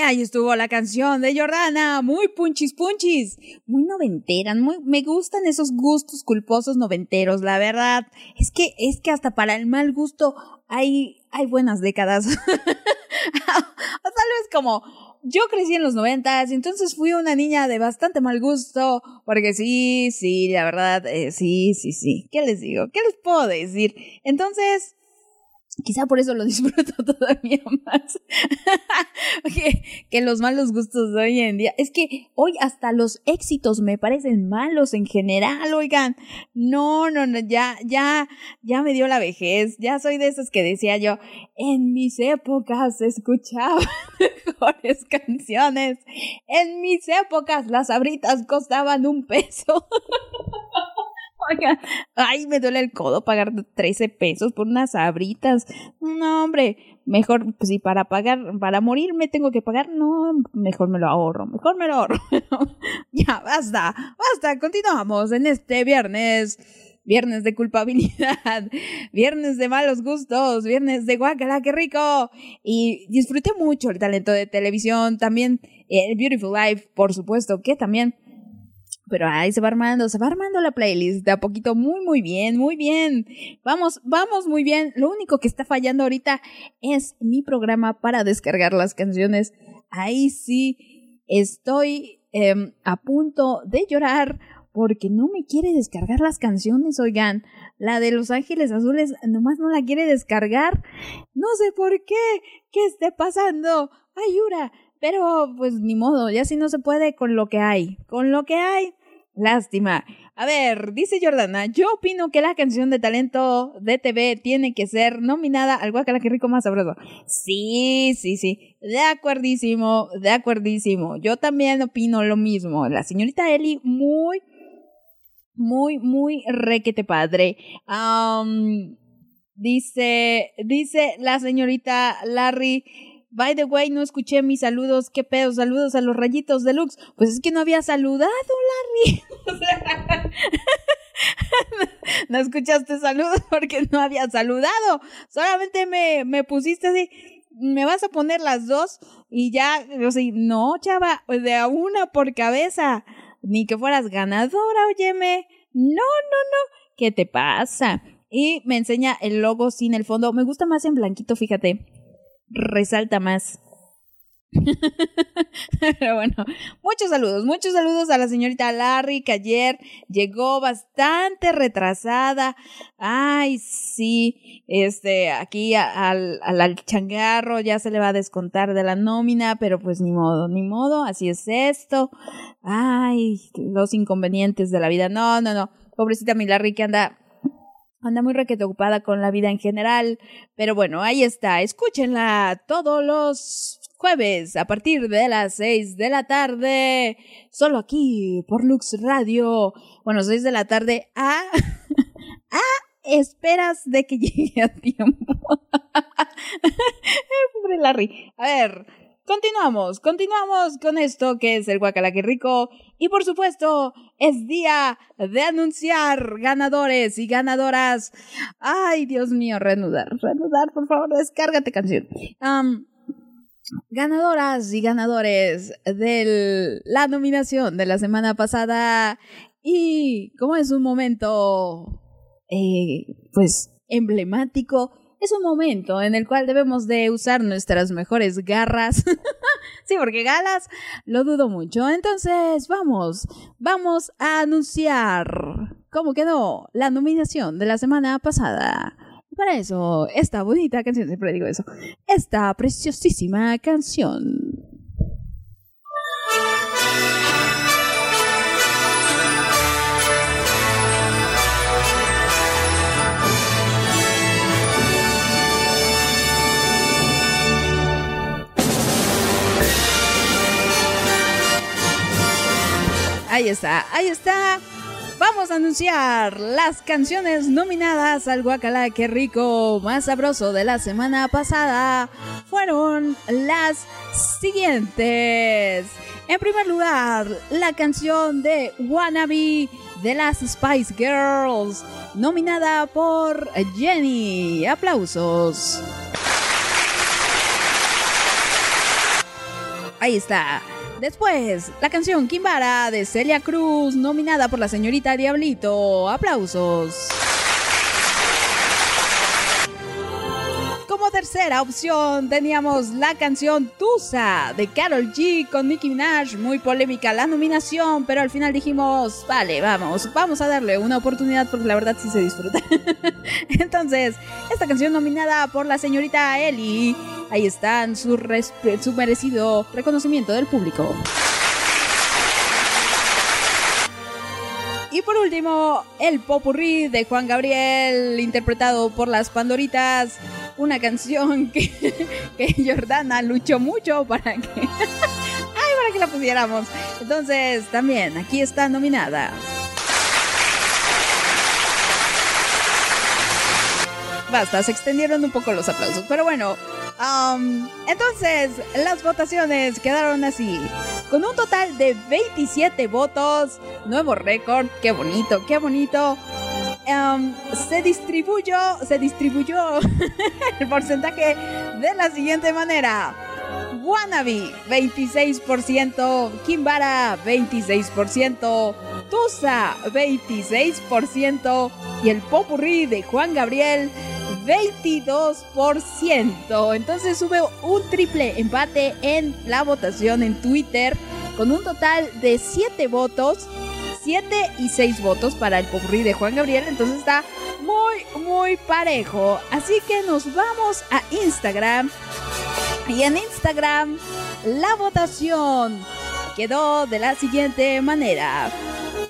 Speaker 1: ahí estuvo la canción de Jordana, muy punchis punchis, muy noventera, muy, me gustan esos gustos culposos noventeros, la verdad. Es que, es que hasta para el mal gusto hay, hay buenas décadas. [laughs] o tal vez como, yo crecí en los noventas, entonces fui una niña de bastante mal gusto, porque sí, sí, la verdad, eh, sí, sí, sí. ¿Qué les digo? ¿Qué les puedo decir? Entonces, Quizá por eso lo [laughs] disfruto todavía más [laughs] que, los malos gustos de hoy en día. Es que hoy hasta los éxitos me parecen malos en general, oigan. No, no, no, ya, ya, ya me dio la vejez. Ya soy de esas que decía yo, en mis épocas escuchaba [laughs] mejores canciones. En mis épocas las abritas costaban un peso. Ay, me duele el codo pagar 13 pesos por unas sabritas. No, hombre, mejor, pues si para pagar, para morir me tengo que pagar, no, mejor me lo ahorro, mejor me lo ahorro. [laughs] ya, basta, basta, continuamos en este viernes. Viernes de culpabilidad, [laughs] viernes de malos gustos, viernes de guacala, qué rico. Y disfruté mucho el talento de televisión, también el Beautiful Life, por supuesto, que también pero ahí se va armando, se va armando la playlist de a poquito muy, muy bien, muy bien. Vamos, vamos muy bien. Lo único que está fallando ahorita es mi programa para descargar las canciones. Ahí sí estoy em, a punto de llorar porque no me quiere descargar las canciones, oigan. La de Los Ángeles Azules nomás no la quiere descargar. No sé por qué. ¿Qué esté pasando? Ayura. Pero pues ni modo, ya si no se puede con lo que hay. Con lo que hay. Lástima. A ver, dice Jordana, yo opino que la canción de talento de TV tiene que ser nominada al Guacala que rico más sabroso. Sí, sí, sí. De acuerdísimo, de acuerdísimo. Yo también opino lo mismo. La señorita Eli, muy, muy, muy requete padre. Dice, dice la señorita Larry. By the way, no escuché mis saludos. ¿Qué pedo? Saludos a los rayitos deluxe. Pues es que no había saludado, Larry. [laughs] O sea, [laughs] no escuchaste saludos porque no había saludado. Solamente me, me pusiste así. Me vas a poner las dos y ya, o sea, no, chava, de a una por cabeza. Ni que fueras ganadora, óyeme. No, no, no. ¿Qué te pasa? Y me enseña el logo sin el fondo. Me gusta más en blanquito, fíjate resalta más. [laughs] Pero bueno, muchos saludos, muchos saludos a la señorita Larry que ayer llegó bastante retrasada. Ay, sí, este, aquí al, al changarro ya se le va a descontar de la nómina, pero pues ni modo, ni modo, así es esto. Ay, los inconvenientes de la vida. No, no, no. Pobrecita mi Larry que anda Anda muy requete ocupada con la vida en general. Pero bueno, ahí está. Escúchenla todos los jueves a partir de las 6 de la tarde. Solo aquí por Lux Radio. Bueno, 6 de la tarde a... [laughs] a esperas de que [laughs] llegue a tiempo. [laughs] Pobre Larry. A ver, continuamos, continuamos con esto que es el guacalaque rico. Y por supuesto, es día de anunciar ganadores y ganadoras. Ay, Dios mío, reanudar, reanudar, por favor, descárgate canción. Ganadoras y ganadores de la nominación de la semana pasada. Y como es un momento, eh, pues, emblemático, es un momento en el cual debemos de usar nuestras mejores garras. [laughs] sí, porque galas lo dudo mucho. Entonces, vamos, vamos a anunciar cómo quedó la nominación de la semana pasada. Para eso, esta bonita canción, siempre digo eso, esta preciosísima canción. Ahí está, ahí está. Vamos a anunciar las canciones nominadas al Guacala Qué Rico más sabroso de la semana pasada. Fueron las siguientes. En primer lugar, la canción de Wannabe de las Spice Girls, nominada por Jenny. Aplausos. Ahí está. Después, la canción Kimbara de Celia Cruz, nominada por la señorita Diablito. Aplausos. Tercera opción teníamos la canción Tusa de Carol G con Nicki Minaj, muy polémica la nominación, pero al final dijimos, vale, vamos, vamos a darle una oportunidad porque la verdad sí se disfruta. [laughs] Entonces, esta canción nominada por la señorita Ellie, ahí están su, su merecido reconocimiento del público. Y por último, el popurrí de Juan Gabriel, interpretado por las Pandoritas. Una canción [laughs] que, Jordana luchó mucho para que. [laughs] Para que la pusiéramos. Entonces, también aquí está nominada. Basta, se extendieron un poco los aplausos. Pero bueno, am, entonces las votaciones quedaron así. Con un total de 27 votos, nuevo récord, qué bonito, qué bonito. Am, se distribuyó, se distribuyó [laughs] el porcentaje de la siguiente manera. Wannabe 26%, Kimbara 26%, Tusa 26% y el Popurrí de Juan Gabriel 22%. Entonces sube un triple empate en la votación en Twitter con un total de 7 votos. 7 y 6 votos para el popurrí de Juan Gabriel, entonces está muy, muy parejo. Así que nos vamos a Instagram y en Instagram la votación quedó de la siguiente manera.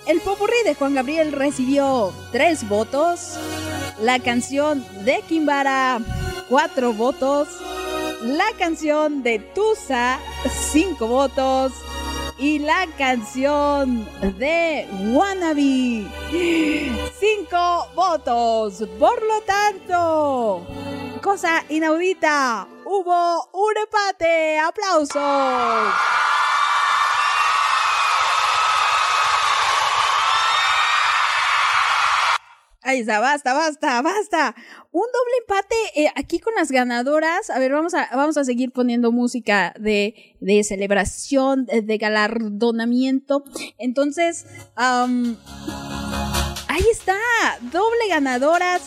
Speaker 1: El popurrí de Juan Gabriel recibió 3 votos. La canción de Kimbara 4 votos. La canción de Tusa 5 votos. Y la canción de Wannabe 5 votos. Por lo tanto, cosa inaudita, hubo un empate. ¡Aplausos! Ahí está, basta, basta, basta. Un doble empate eh, aquí con las ganadoras. A ver, vamos a, vamos a seguir poniendo música de, de celebración, de, galardonamiento. Entonces, ahí está, doble ganadoras.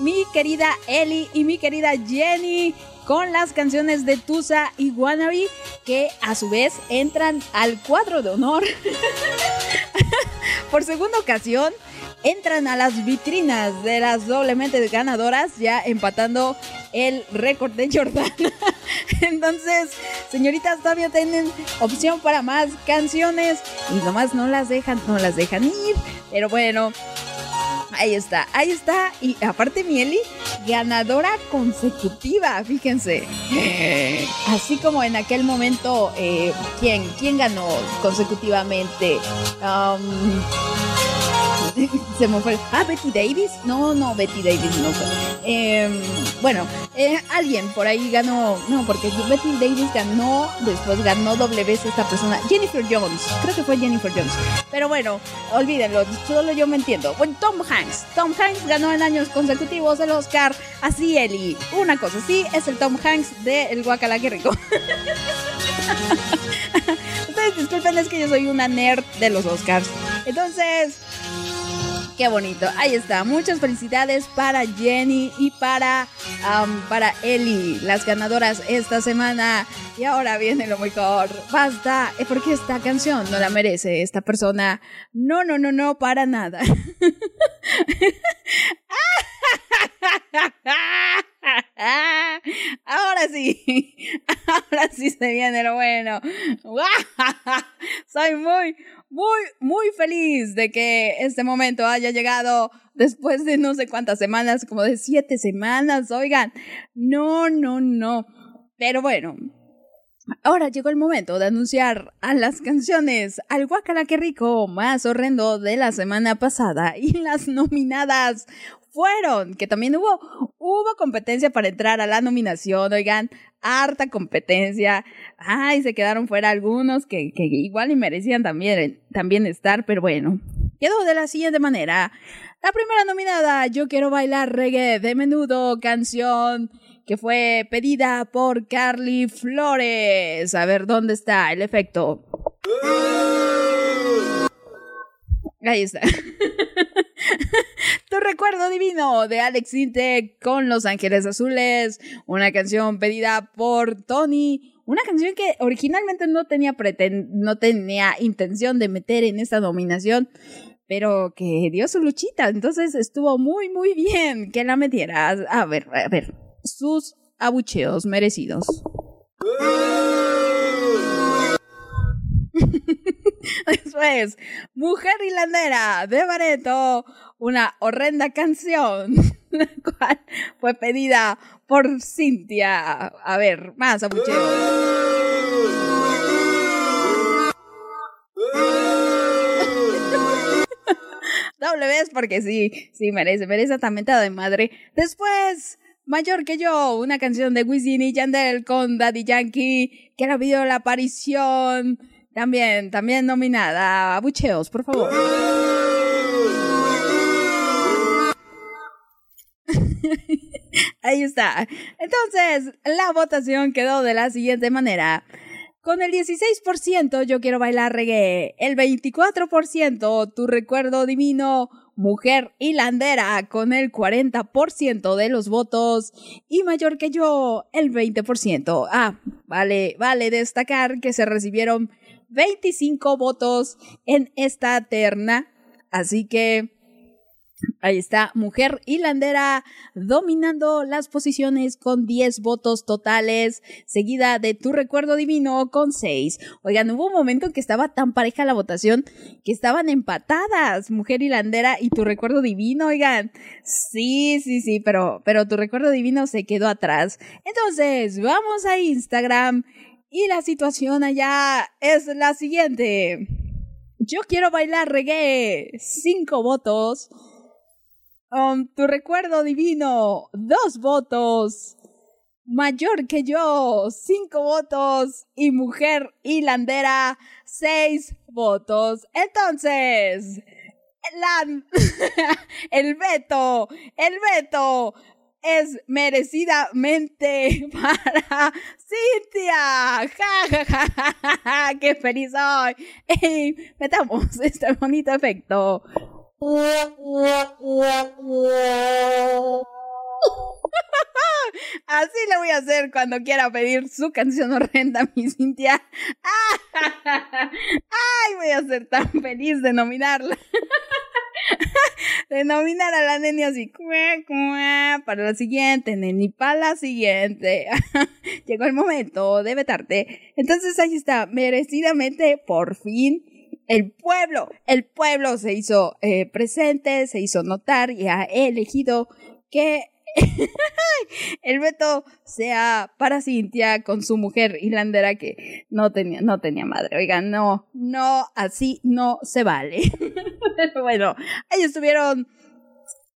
Speaker 1: Mi querida Eli y mi querida Jenny con las canciones de Tusa y Wannabe que a su vez entran al cuadro de honor. [laughs] Por segunda ocasión, entran a las vitrinas de las doblemente ganadoras, ya empatando el récord de Jordana. [laughs] Entonces, señoritas, todavía tienen opción para más canciones y nomás no las dejan, no las dejan ir. Pero bueno, ahí está, ahí está. Y aparte, Mieli, ganadora consecutiva, fíjense. [laughs] Así como en aquel momento, eh, ¿quién, ¿quién ganó consecutivamente? Um, [laughs] se me fue. Ah, Betty Davis. No, no, Betty Davis no. Eh, bueno, eh, alguien por ahí ganó. No, porque Betty Davis ganó. Después ganó doble vez esta persona. Jennifer Jones. Creo que fue Jennifer Jones. Pero bueno, olvídenlo. Solo yo me entiendo. Bueno, Tom Hanks. Tom Hanks ganó en años consecutivos el Oscar. Así, Eli. Una cosa, sí, es el Tom Hanks de El Guacala. [laughs] Ustedes disculpen, es que yo soy una nerd de los Oscars. Entonces, qué bonito. Ahí está. Muchas felicidades para Jenny y para, am, para Eli, las ganadoras esta semana. Y ahora viene lo mejor. Basta. eh, Porque esta canción no la merece esta persona. No, no, no, no, para nada. [laughs] [laughs] Ahora sí, [laughs] ahora sí se viene lo bueno. [laughs] Soy muy, muy, muy feliz de que este momento haya llegado después de no sé cuántas semanas, como de siete semanas. Oigan, no, no, no. Pero bueno, Ahora llegó el momento de anunciar a las canciones al Guacala que rico más horrendo de la semana pasada y las nominadas fueron, que también hubo, hubo competencia para entrar a la nominación, oigan, harta competencia. Ay, se quedaron fuera algunos que, que igual y merecían también, también estar, pero bueno, quedó de la siguiente manera. La primera nominada, Yo quiero bailar reggae de menudo, canción que fue pedida por Carly Flores. A ver, ¿dónde está el efecto? Ahí está. [laughs] Tu recuerdo divino de Alex Intec con Los Ángeles Azules, una canción pedida por Tony, una canción que originalmente no tenía preten- no tenía intención de meter en esta nominación, pero que dio su luchita, entonces estuvo muy muy bien que la metiera. A ver, a ver, sus abucheos merecidos. [laughs] Después, Mujer Hilandera de Bareto, una horrenda canción, [laughs] la cual fue pedida por Cintia. A ver, más abucheos. [laughs] Doble vez porque sí, sí, merece, merece mentada de madre. Después, Mayor que yo, una canción de Wisin y Yandel con Daddy Yankee, que era pidió la aparición. También, también nominada. Abucheos, por favor. [laughs] Ahí está. Entonces, la votación quedó de la siguiente manera. Con el 16% yo quiero bailar reggae, el 24% tu recuerdo divino, mujer hilandera con el 40% de los votos y mayor que yo el 20%. Ah, vale, vale destacar que se recibieron 25 votos en esta terna, así que Ahí está, mujer hilandera dominando las posiciones con 10 votos totales, seguida de tu recuerdo divino con 6. Oigan, hubo un momento en que estaba tan pareja la votación que estaban empatadas, mujer hilandera y tu recuerdo divino, oigan. Sí, sí, sí, pero, pero tu recuerdo divino se quedó atrás. Entonces, vamos a Instagram y la situación allá es la siguiente. Yo quiero bailar reggae, 5 votos. Um, tu recuerdo divino, dos votos. Mayor que yo, cinco votos. Y mujer hilandera, seis votos. Entonces, [laughs] el veto, el veto es merecidamente [laughs] para Cintia. Ja, ja, ja, ja, qué feliz soy. Ey, metamos [laughs] este bonito efecto. [laughs] Así le voy a hacer cuando quiera pedir su canción horrenda mi Cintia. Ay, voy a ser tan feliz de nominarla. [laughs] De nominar a la neni así, para la siguiente, neni, para la siguiente. [laughs] Llegó el momento de vetarte. Entonces ahí está, merecidamente, por fin, el pueblo, el pueblo se hizo eh, presente, se hizo notar y ha elegido que [laughs] el veto sea para Cintia con su mujer hilandera que no tenía, no tenía madre. Oigan, no, no, así no se vale. Pero [laughs] bueno, ahí estuvieron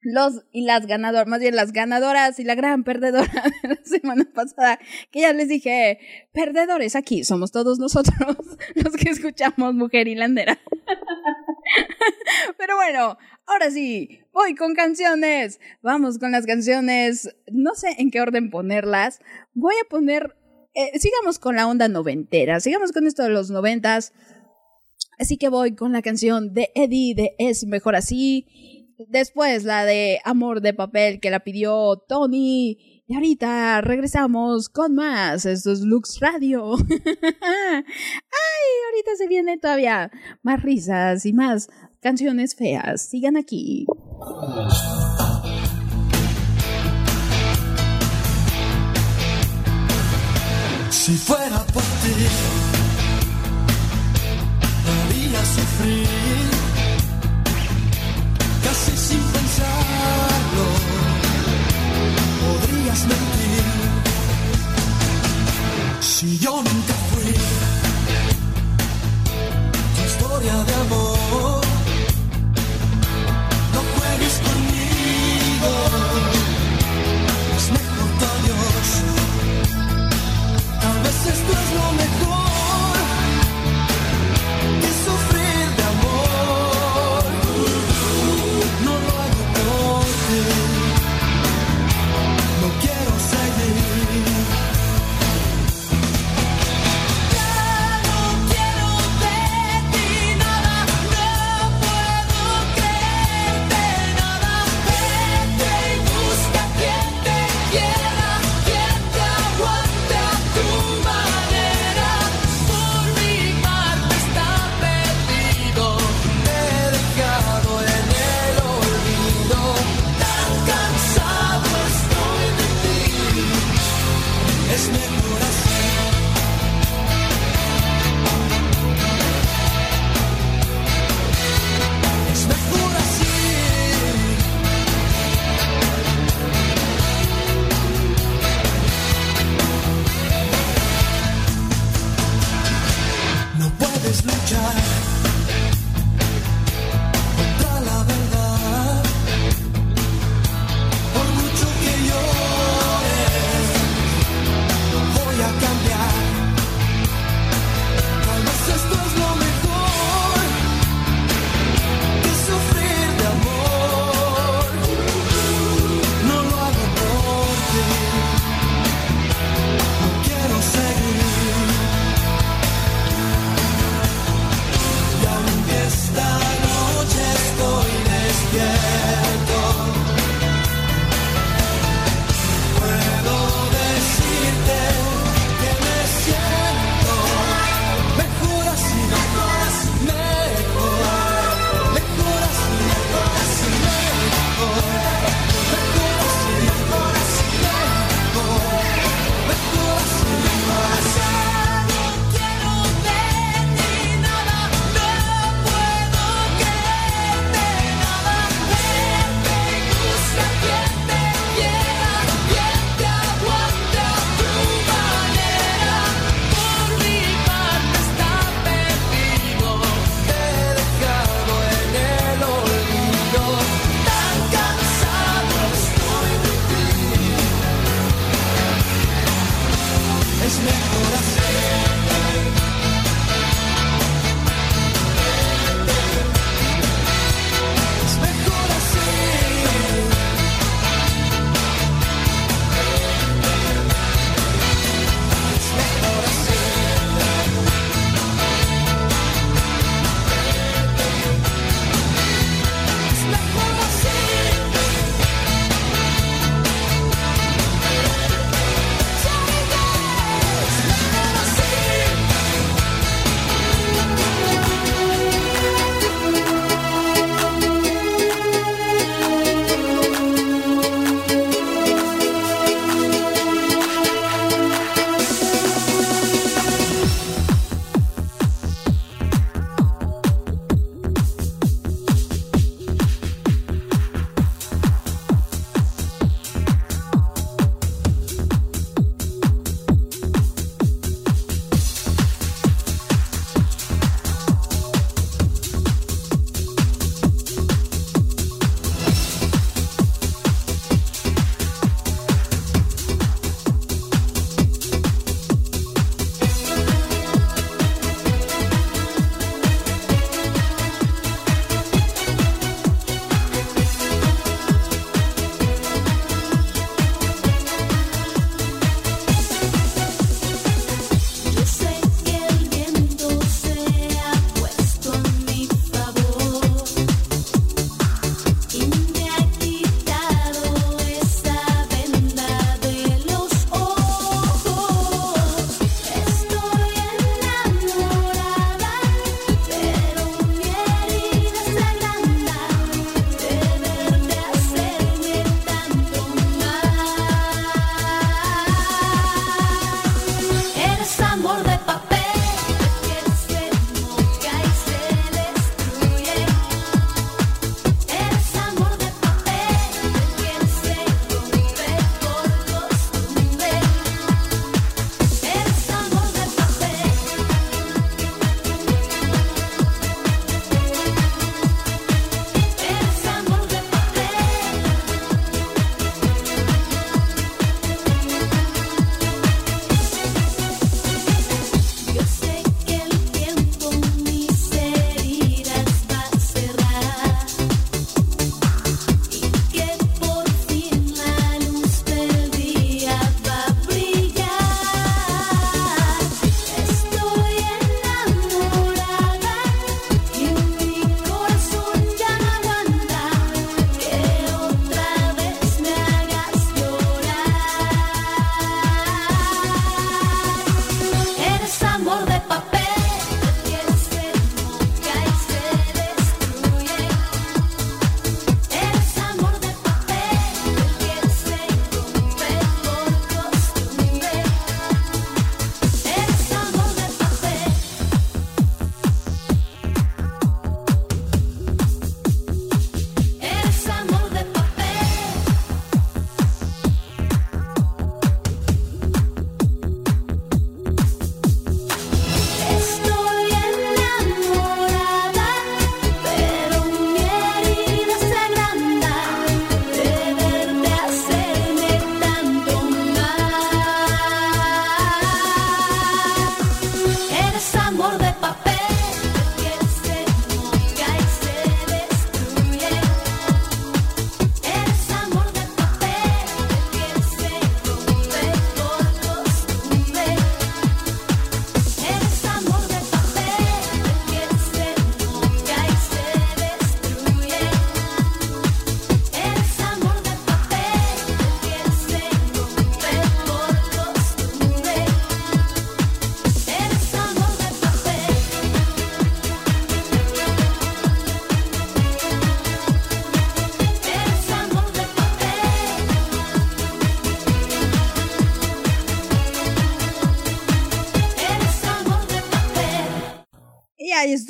Speaker 1: los y las ganadoras, más bien las ganadoras y la gran perdedora [laughs] de la semana pasada, que ya les dije, perdedores aquí somos todos nosotros los que escuchamos Mujer Hilandera. [laughs] Pero bueno, ahora sí, voy con canciones. Vamos con las canciones. No sé en qué orden ponerlas. Voy a poner. eh, sigamos con la onda noventera. Sigamos con esto de los noventas. Así que voy con la canción de Eddie de Es Mejor Así. Después la de Amor de Papel que la pidió Tony. Y ahorita regresamos con más. Esto es Lux Radio. [laughs] Ay, ahorita se viene todavía más risas y más canciones feas. Sigan aquí.
Speaker 9: Si fuera por ti, haría sufrir, Si yo nunca fui tu historia de amor,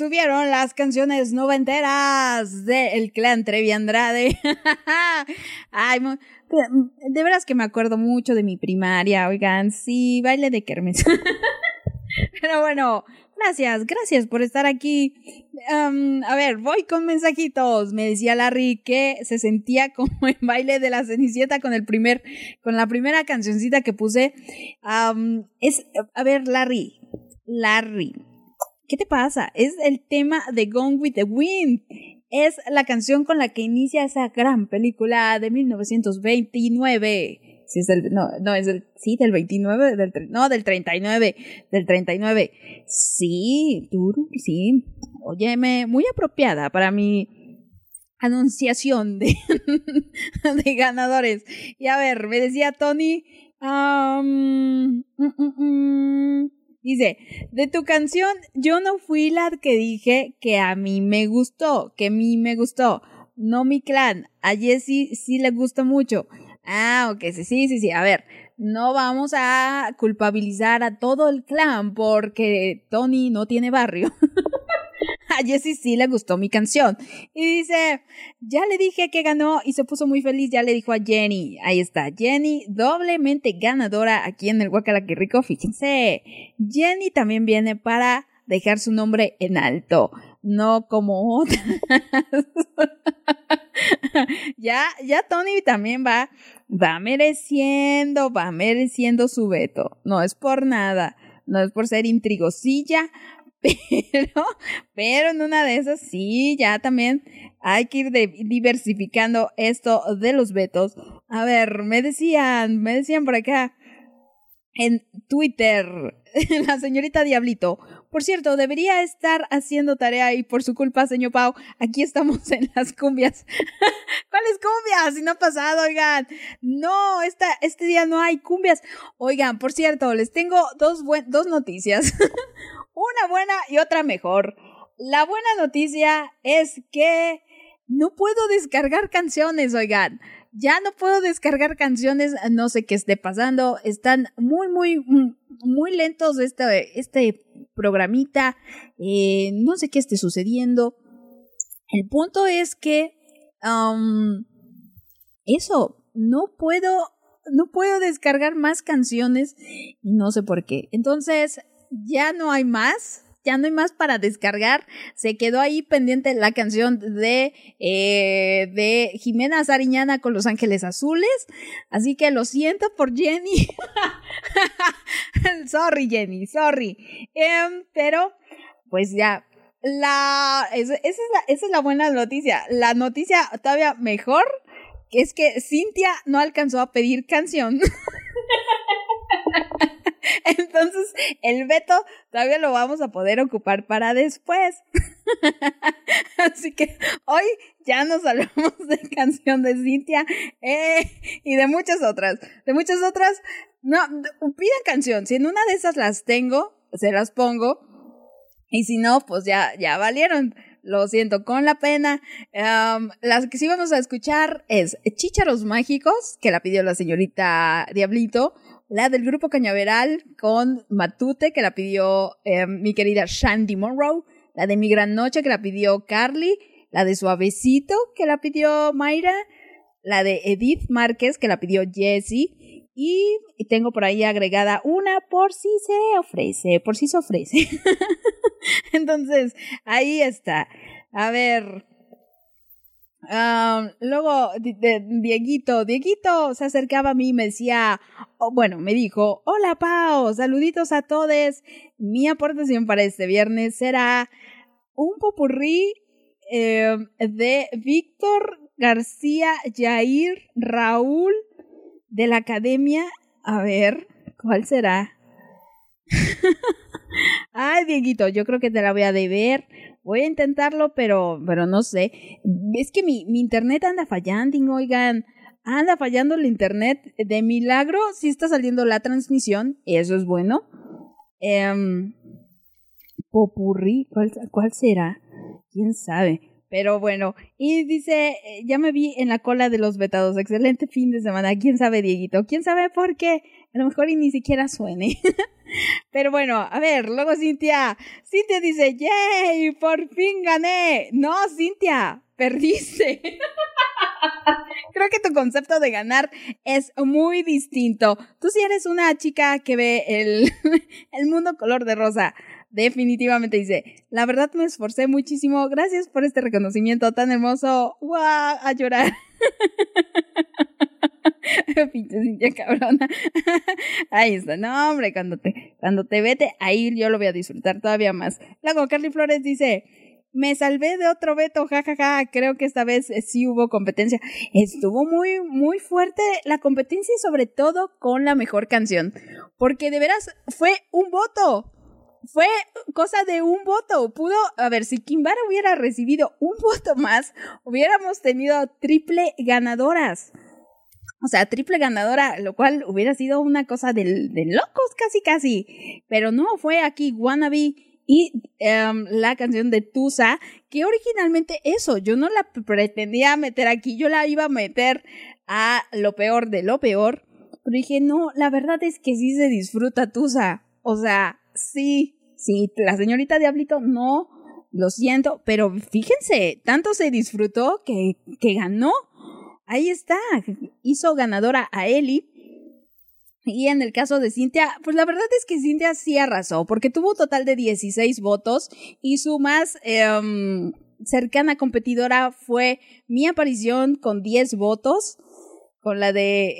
Speaker 1: estuvieron las canciones noventeras del clan Trevi Andrade. [laughs] Ay, de, veras que me acuerdo mucho de mi primaria, oigan, sí, baile de kermes. [laughs] Pero bueno, gracias, gracias por estar aquí. A ver, voy con mensajitos. Me decía Larry que se sentía [laughs] como en baile de la Cenicienta con el primer, con la primera cancioncita que puse. Es, a ver, Larry, Larry, ¿qué te pasa? Es el tema de Gone with the Wind. Es la canción con la que inicia esa gran película de 1929. Sí, es del, no, no, es del, sí, del 29, del, no, del 39, del 39. Sí, duro, sí. Óyeme, muy apropiada para mi anunciación [laughs] de, ganadores. Y a ver, me decía Tony, am, mm, mm, mm, dice, de tu canción, yo no fui la que dije que a mí me gustó, que a mí me gustó. No mi clan, a Jessie sí le gusta mucho. Ah, ok, sí, sí, sí, sí. A ver, no vamos a culpabilizar a todo el clan porque Tony no tiene barrio. [laughs] [laughs] A Jessie sí le gustó mi canción. Y dice, ya le dije que ganó y se puso muy feliz, ya le dijo a Jenny. Ahí está, Jenny, doblemente ganadora aquí en el Guacala que rico, fíjense. Jenny también viene para dejar su nombre en alto, no como otras. [laughs] ya, ya Tony también va, va mereciendo, va mereciendo su veto. No es por nada, no es por ser intrigosilla, [laughs] pero, pero en una de esas sí, ya también hay que ir diversificando esto de los vetos. A ver, me decían, me decían por acá en Twitter, [laughs] la señorita Diablito. Por cierto, debería estar haciendo tarea y por su culpa, señor Pau, aquí estamos en las cumbias. [laughs] ¿Cuáles cumbias? Si no ha pasado, oigan. No, esta, este día no hay cumbias. Oigan, por cierto, les tengo dos, dos noticias. Una buena y otra mejor. La buena noticia es que no puedo descargar canciones, oigan. Ya no puedo descargar canciones, no sé qué esté pasando. Están muy, muy, muy lentos este, este programita. Eh, no sé qué esté sucediendo. El punto es que am, eso, no puedo, no puedo descargar más canciones y no sé por qué. Entonces, ya no hay más, ya no hay más para descargar. Se quedó ahí pendiente la canción de, eh, de Jimena Sariñana con Los Ángeles Azules. Así que lo siento por Jenny. [laughs] sorry, Jenny, sorry. Em, pero, pues ya. La, esa, es la, esa es la buena noticia. La noticia todavía mejor es que Cintia no alcanzó a pedir canción. [laughs] [laughs] Entonces, el veto todavía lo vamos a poder ocupar para después. [laughs] Así que hoy ya nos hablamos de canción de Cintia eh, y de muchas otras. De muchas otras, no, pidan canción. Si en una de esas las tengo, se las pongo. Y si no, pues ya, ya valieron. Lo siento, con la pena. Las que sí vamos a escuchar es Chícharos Mágicos, que la pidió la señorita Diablito. La del grupo Cañaveral con Matute, que la pidió em, mi querida Shandy Monroe. La de Mi Gran Noche, que la pidió Carly. La de Suavecito, que la pidió Mayra. La de Edith Márquez, que la pidió Jessie. Y, tengo por ahí agregada una por si se ofrece, por si se ofrece. [laughs] Entonces, ahí está. A ver. Luego, Dieguito, Dieguito se acercaba a mí y me decía, oh, bueno, me dijo, hola Pau, saluditos a todos. Mi aportación para este viernes será un popurrí eh, de Víctor García Yair Raúl de la Academia. A ver, ¿cuál será? [laughs] Ay, Dieguito, yo creo que te la voy a deber. Voy a intentarlo, pero, pero no sé. Es que mi, mi internet anda fallando, oigan. Anda fallando el internet. De milagro, sí está saliendo la transmisión. Eso es bueno. Em, popurrí, ¿cuál, ¿cuál será? ¿Quién sabe? Pero bueno, y dice, eh, ya me vi en la cola de los vetados. Excelente fin de semana. ¿Quién sabe, Dieguito? ¿Quién sabe por qué? A lo mejor y ni siquiera suene. [laughs] Pero bueno, a ver, luego Cintia. Cintia dice, ¡yay! ¡Por fin gané! No, Cintia, perdiste. [laughs] Creo que tu concepto de ganar es muy distinto. Tú sí eres una chica que ve el, [laughs] el mundo color de rosa. Definitivamente dice, la verdad me esforcé muchísimo. Gracias por este reconocimiento tan hermoso. ¡Guau! A llorar. [laughs] Pinche Cintia cabrona. [laughs] ahí está. No, hombre, cuando te, cuando te vete, ahí yo lo voy a disfrutar todavía más. Luego, Carly Flores dice, me salvé de otro veto, jajaja. Creo que esta vez eh, sí hubo competencia. Estuvo muy, muy fuerte la competencia y sobre todo con la mejor canción. Porque de veras fue un voto. Fue cosa de un voto. Pudo, a ver, si Kimbara hubiera recibido un [laughs] voto más, hubiéramos tenido triple ganadoras. O sea, triple ganadora, lo cual hubiera sido una cosa de, de locos casi casi. Pero no, fue aquí Wannabe y em, la canción de Tusa, que originalmente eso, yo no la pretendía meter aquí, yo la iba a meter a lo peor de lo peor. Pero dije, no, la verdad es que sí se disfruta Tusa. O sea, sí, sí, la señorita Diablito no, lo siento, pero fíjense, tanto se disfrutó que, que ganó. Ahí está, hizo ganadora a Eli. Y en el caso de Cintia, pues la verdad es que Cintia sí arrasó, porque tuvo un total de 16 votos y su más em, cercana competidora fue mi aparición con 10 votos. Con la de,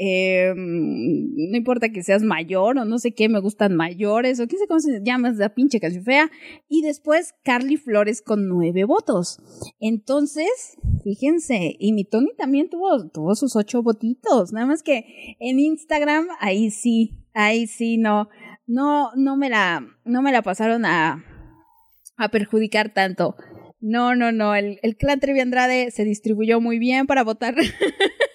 Speaker 1: em, no importa que seas mayor o no sé qué, me gustan mayores o quién sé cómo se llama esa pinche canción fea. Y después Carly Flores con 9 votos. Entonces, fíjense, y mi Tony también tuvo, tuvo sus 8 votitos. Nada más que en Instagram, ahí sí, ahí sí, no, no, no me la, no me la pasaron a, a perjudicar tanto. No, no, no, el, el clan Trevi Andrade se distribuyó muy bien para votar [laughs]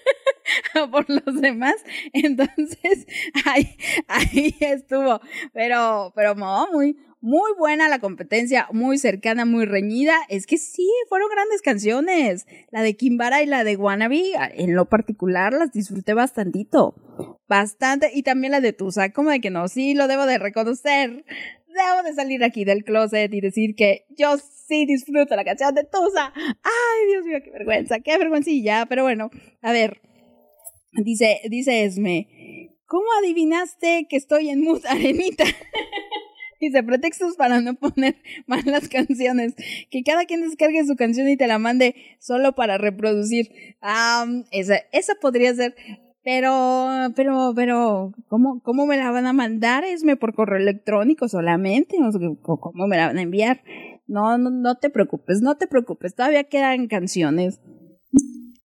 Speaker 1: [laughs] por los demás. Entonces, [laughs] ahí, estuvo. Pero, pero muy, muy buena la competencia, muy cercana, muy reñida. Es que sí, fueron grandes canciones. La de Kimbara y la de Wannabe, en lo particular, las disfruté bastantito. Bastante. Y también la de Tusa, como de que no, sí, lo debo de reconocer. Debo de salir aquí del closet y decir que yo sí disfruto la canción de Tusa. Ay, Dios mío, qué vergüenza, qué vergüencilla. Pero bueno, a ver. Dice, dice Esme, ¿cómo adivinaste que estoy en mood arenita? [laughs] Dice, pretextos para no poner malas canciones. Que cada quien descargue su canción y te la mande solo para reproducir. Ah, esa, esa podría ser. Pero, pero, pero, ¿cómo, ¿cómo me la van a mandar? ¿Esme por correo electrónico solamente? ¿O cómo me la van a enviar? No, no, no te preocupes, no te preocupes. Todavía quedan canciones.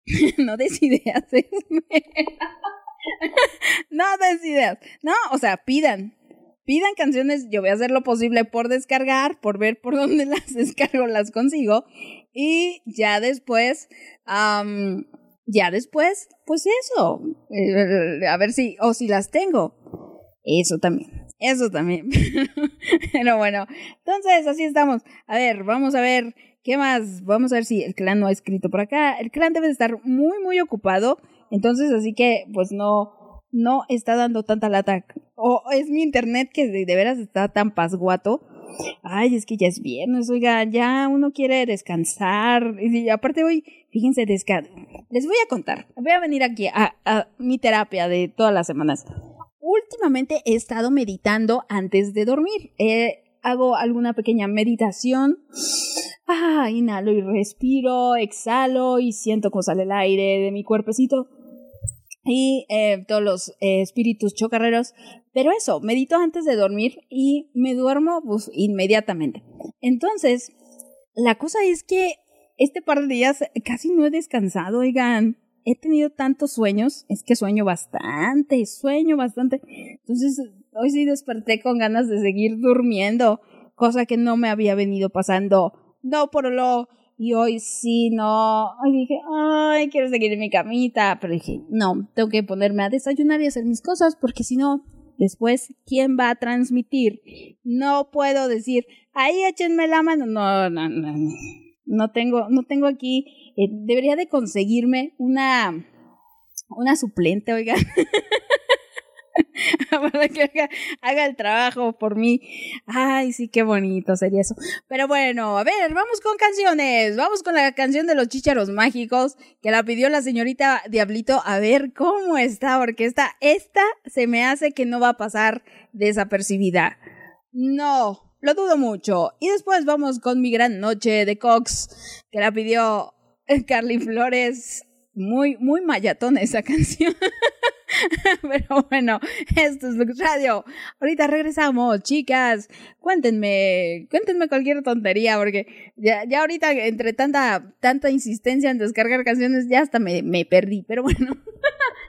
Speaker 1: [laughs] no des no des ideas. No, o sea, pidan. Pidan canciones, yo voy a hacer lo posible por descargar, por ver por dónde [laughs] las descargo, las consigo. Y ya después, ya después, pues eso. eh, a ver si, o si las tengo. Eso también. Eso también. [laughs] Pero bueno, entonces así estamos. A ver, vamos a ver qué más. Vamos a ver si el clan no ha escrito por acá. El clan debe de estar muy, muy ocupado. Entonces, así que, pues no, no está dando tanta lata. O es mi internet que de, veras está tan pasguato. Ay, es que ya es viernes, oiga, ya uno quiere descansar. Y aparte hoy, fíjense, desca les voy a contar. Voy a venir aquí a, a mi terapia de todas las semanas. Últimamente he estado meditando antes de dormir. Eh, hago alguna pequeña meditación. Ah, inhalo y respiro, exhalo y siento cómo sale el aire de mi cuerpecito. Y eh, todos los eh, espíritus chocarreros. Pero eso, medito antes de dormir y me duermo pues, inmediatamente. Entonces, la cosa es que este par de días casi no he descansado, oigan. He tenido tantos sueños, es que sueño bastante, sueño bastante. Entonces, hoy sí desperté con ganas de seguir durmiendo, cosa que no me había venido pasando. No por lo. Y hoy sí, no. Hoy dije, ay, quiero seguir en mi camita. Pero dije, no, tengo que ponerme a desayunar y hacer mis cosas, porque si no, después, ¿quién va a transmitir? No puedo decir, ahí échenme la mano. No, no, no. no. No tengo, no tengo aquí. eh, debería de conseguirme una, una suplente, oigan. [laughs] [laughs] para que haga, el trabajo por mí. Ay, sí, qué bonito sería eso. Pero bueno, a ver, vamos con canciones. Vamos con la canción de los chícharos mágicos que la pidió la señorita Diablito. A ver cómo está, porque esta, esta se me hace que no va a pasar desapercibida. No, lo dudo mucho. Y después vamos con Mi Gran Noche de Cox, que la pidió Carly Flores. Muy, muy mayatona esa [laughs] canción. Pero bueno, esto es Lux Radio. Ahorita regresamos, chicas. Cuéntenme, cuéntenme cualquier tontería, porque ya, ya ahorita entre tanta, tanta insistencia en descargar canciones, ya hasta me, me perdí. Pero bueno, [laughs]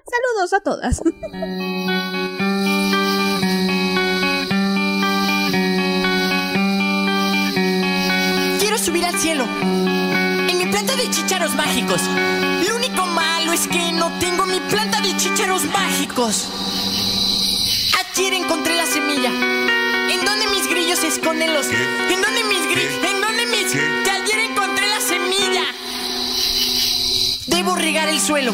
Speaker 1: saludos a todas.
Speaker 2: Quiero subir al cielo. Planta de chícharos mágicos. Lo único malo es que no tengo mi planta de chícharos mágicos. Ayer encontré la semilla. ¿En dónde mis grillos se esconden los? ¿En dónde mis grillos? ¿En dónde mis? Que ayer encontré la semilla. Debo regar el suelo.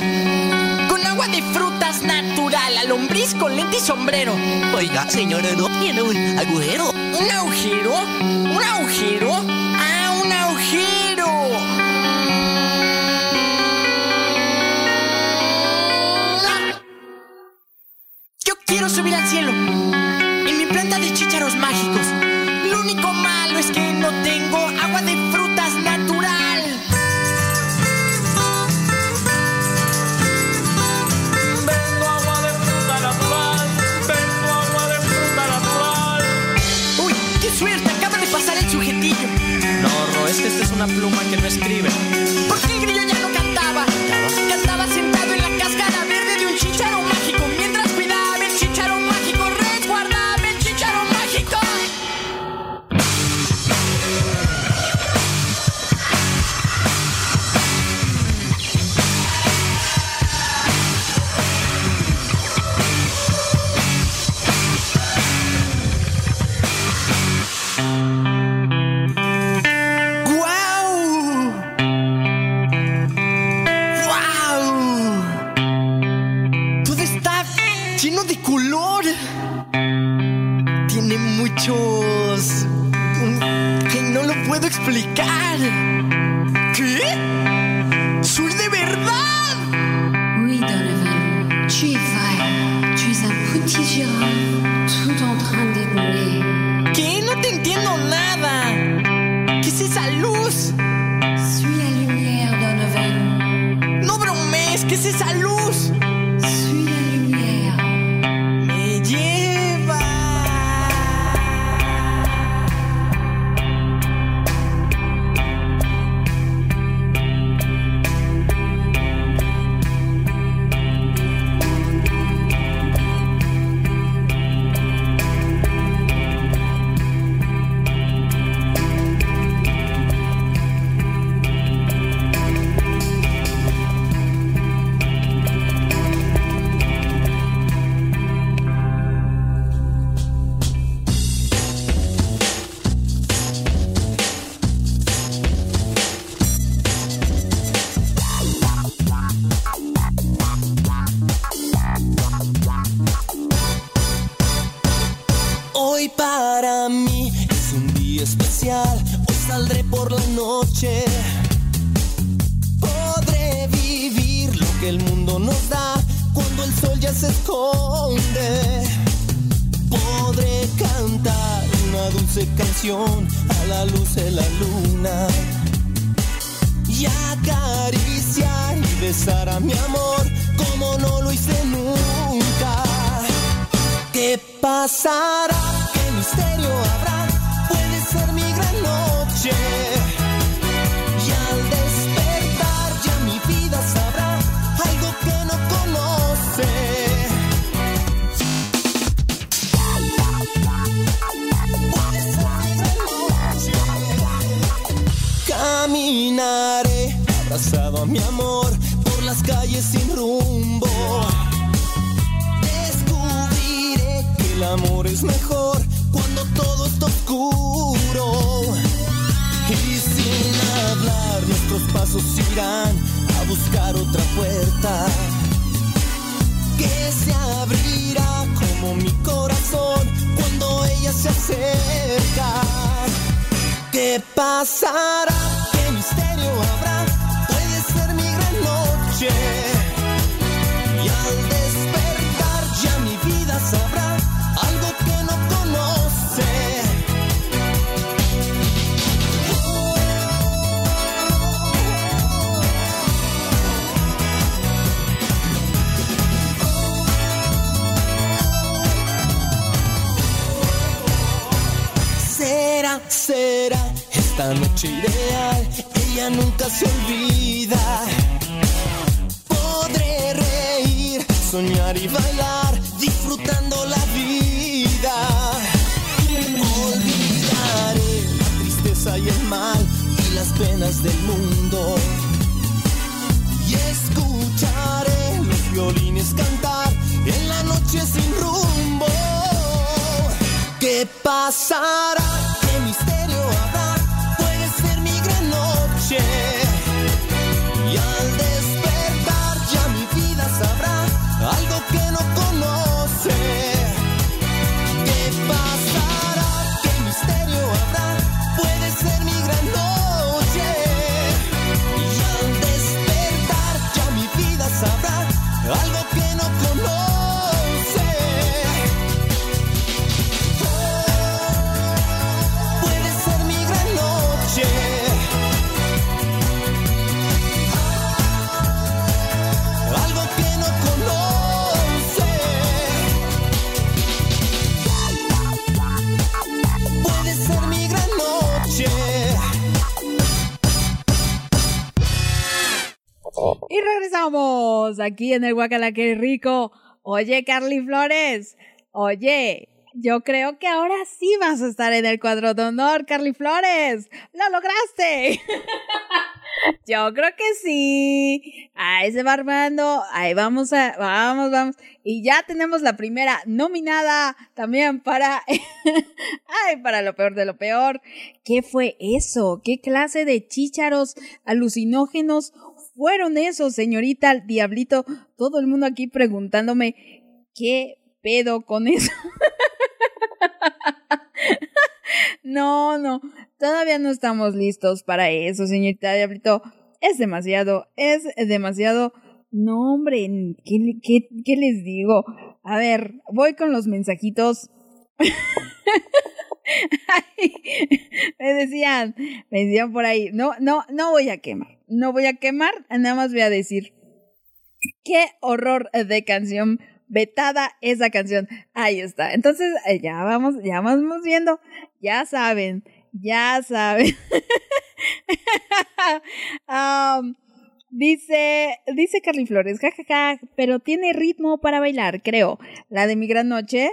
Speaker 2: Con agua de frutas natural, a lombriz con lente y sombrero.
Speaker 5: Oiga, señora, ¿no tiene un agujero?
Speaker 2: ¿Un agujero? ¿Un agujero? Quiero subir al cielo. En mi planta de chícharos mágicos. Lo único malo es que no tengo agua de frutas
Speaker 5: olvida. Podré reír, soñar y bailar, disfrutando la vida. Olvidaré la tristeza y el mal y las penas del mundo. Y escucharé los violines cantar en la noche sin rumbo. ¿Qué pasará? Y
Speaker 1: regresamos aquí en el Guacala, qué rico. Oye, Carly Flores. Oye, yo creo que ahora sí vas a estar en el cuadro de honor, Carly Flores. ¡Lo lograste! [laughs] Yo creo que sí. Ahí se va armando. Ahí vamos a, vamos, vamos. Y ya tenemos la primera nominada también para, [laughs] ay, para lo peor de lo peor. ¿Qué fue eso? ¿Qué clase de chícharos alucinógenos fueron esos, señorita Diablito? Todo el mundo aquí preguntándome, ¿qué pedo con eso? [laughs] No, no, todavía no estamos listos para eso, señorita Diablito. Es demasiado, es demasiado. No, hombre, ¿qué, qué, qué les digo? A ver, voy con los mensajitos. [laughs] Me decían, me decían por ahí, no, no, no voy a quemar, no voy a quemar, nada más voy a decir, qué horror de canción, vetada esa canción, ahí está, entonces eh, ya vamos, ya vamos viendo, ya saben, ya saben. [laughs] Um, dice, dice Carly Flores, jajaja, pero tiene ritmo para bailar, creo. La de mi gran noche,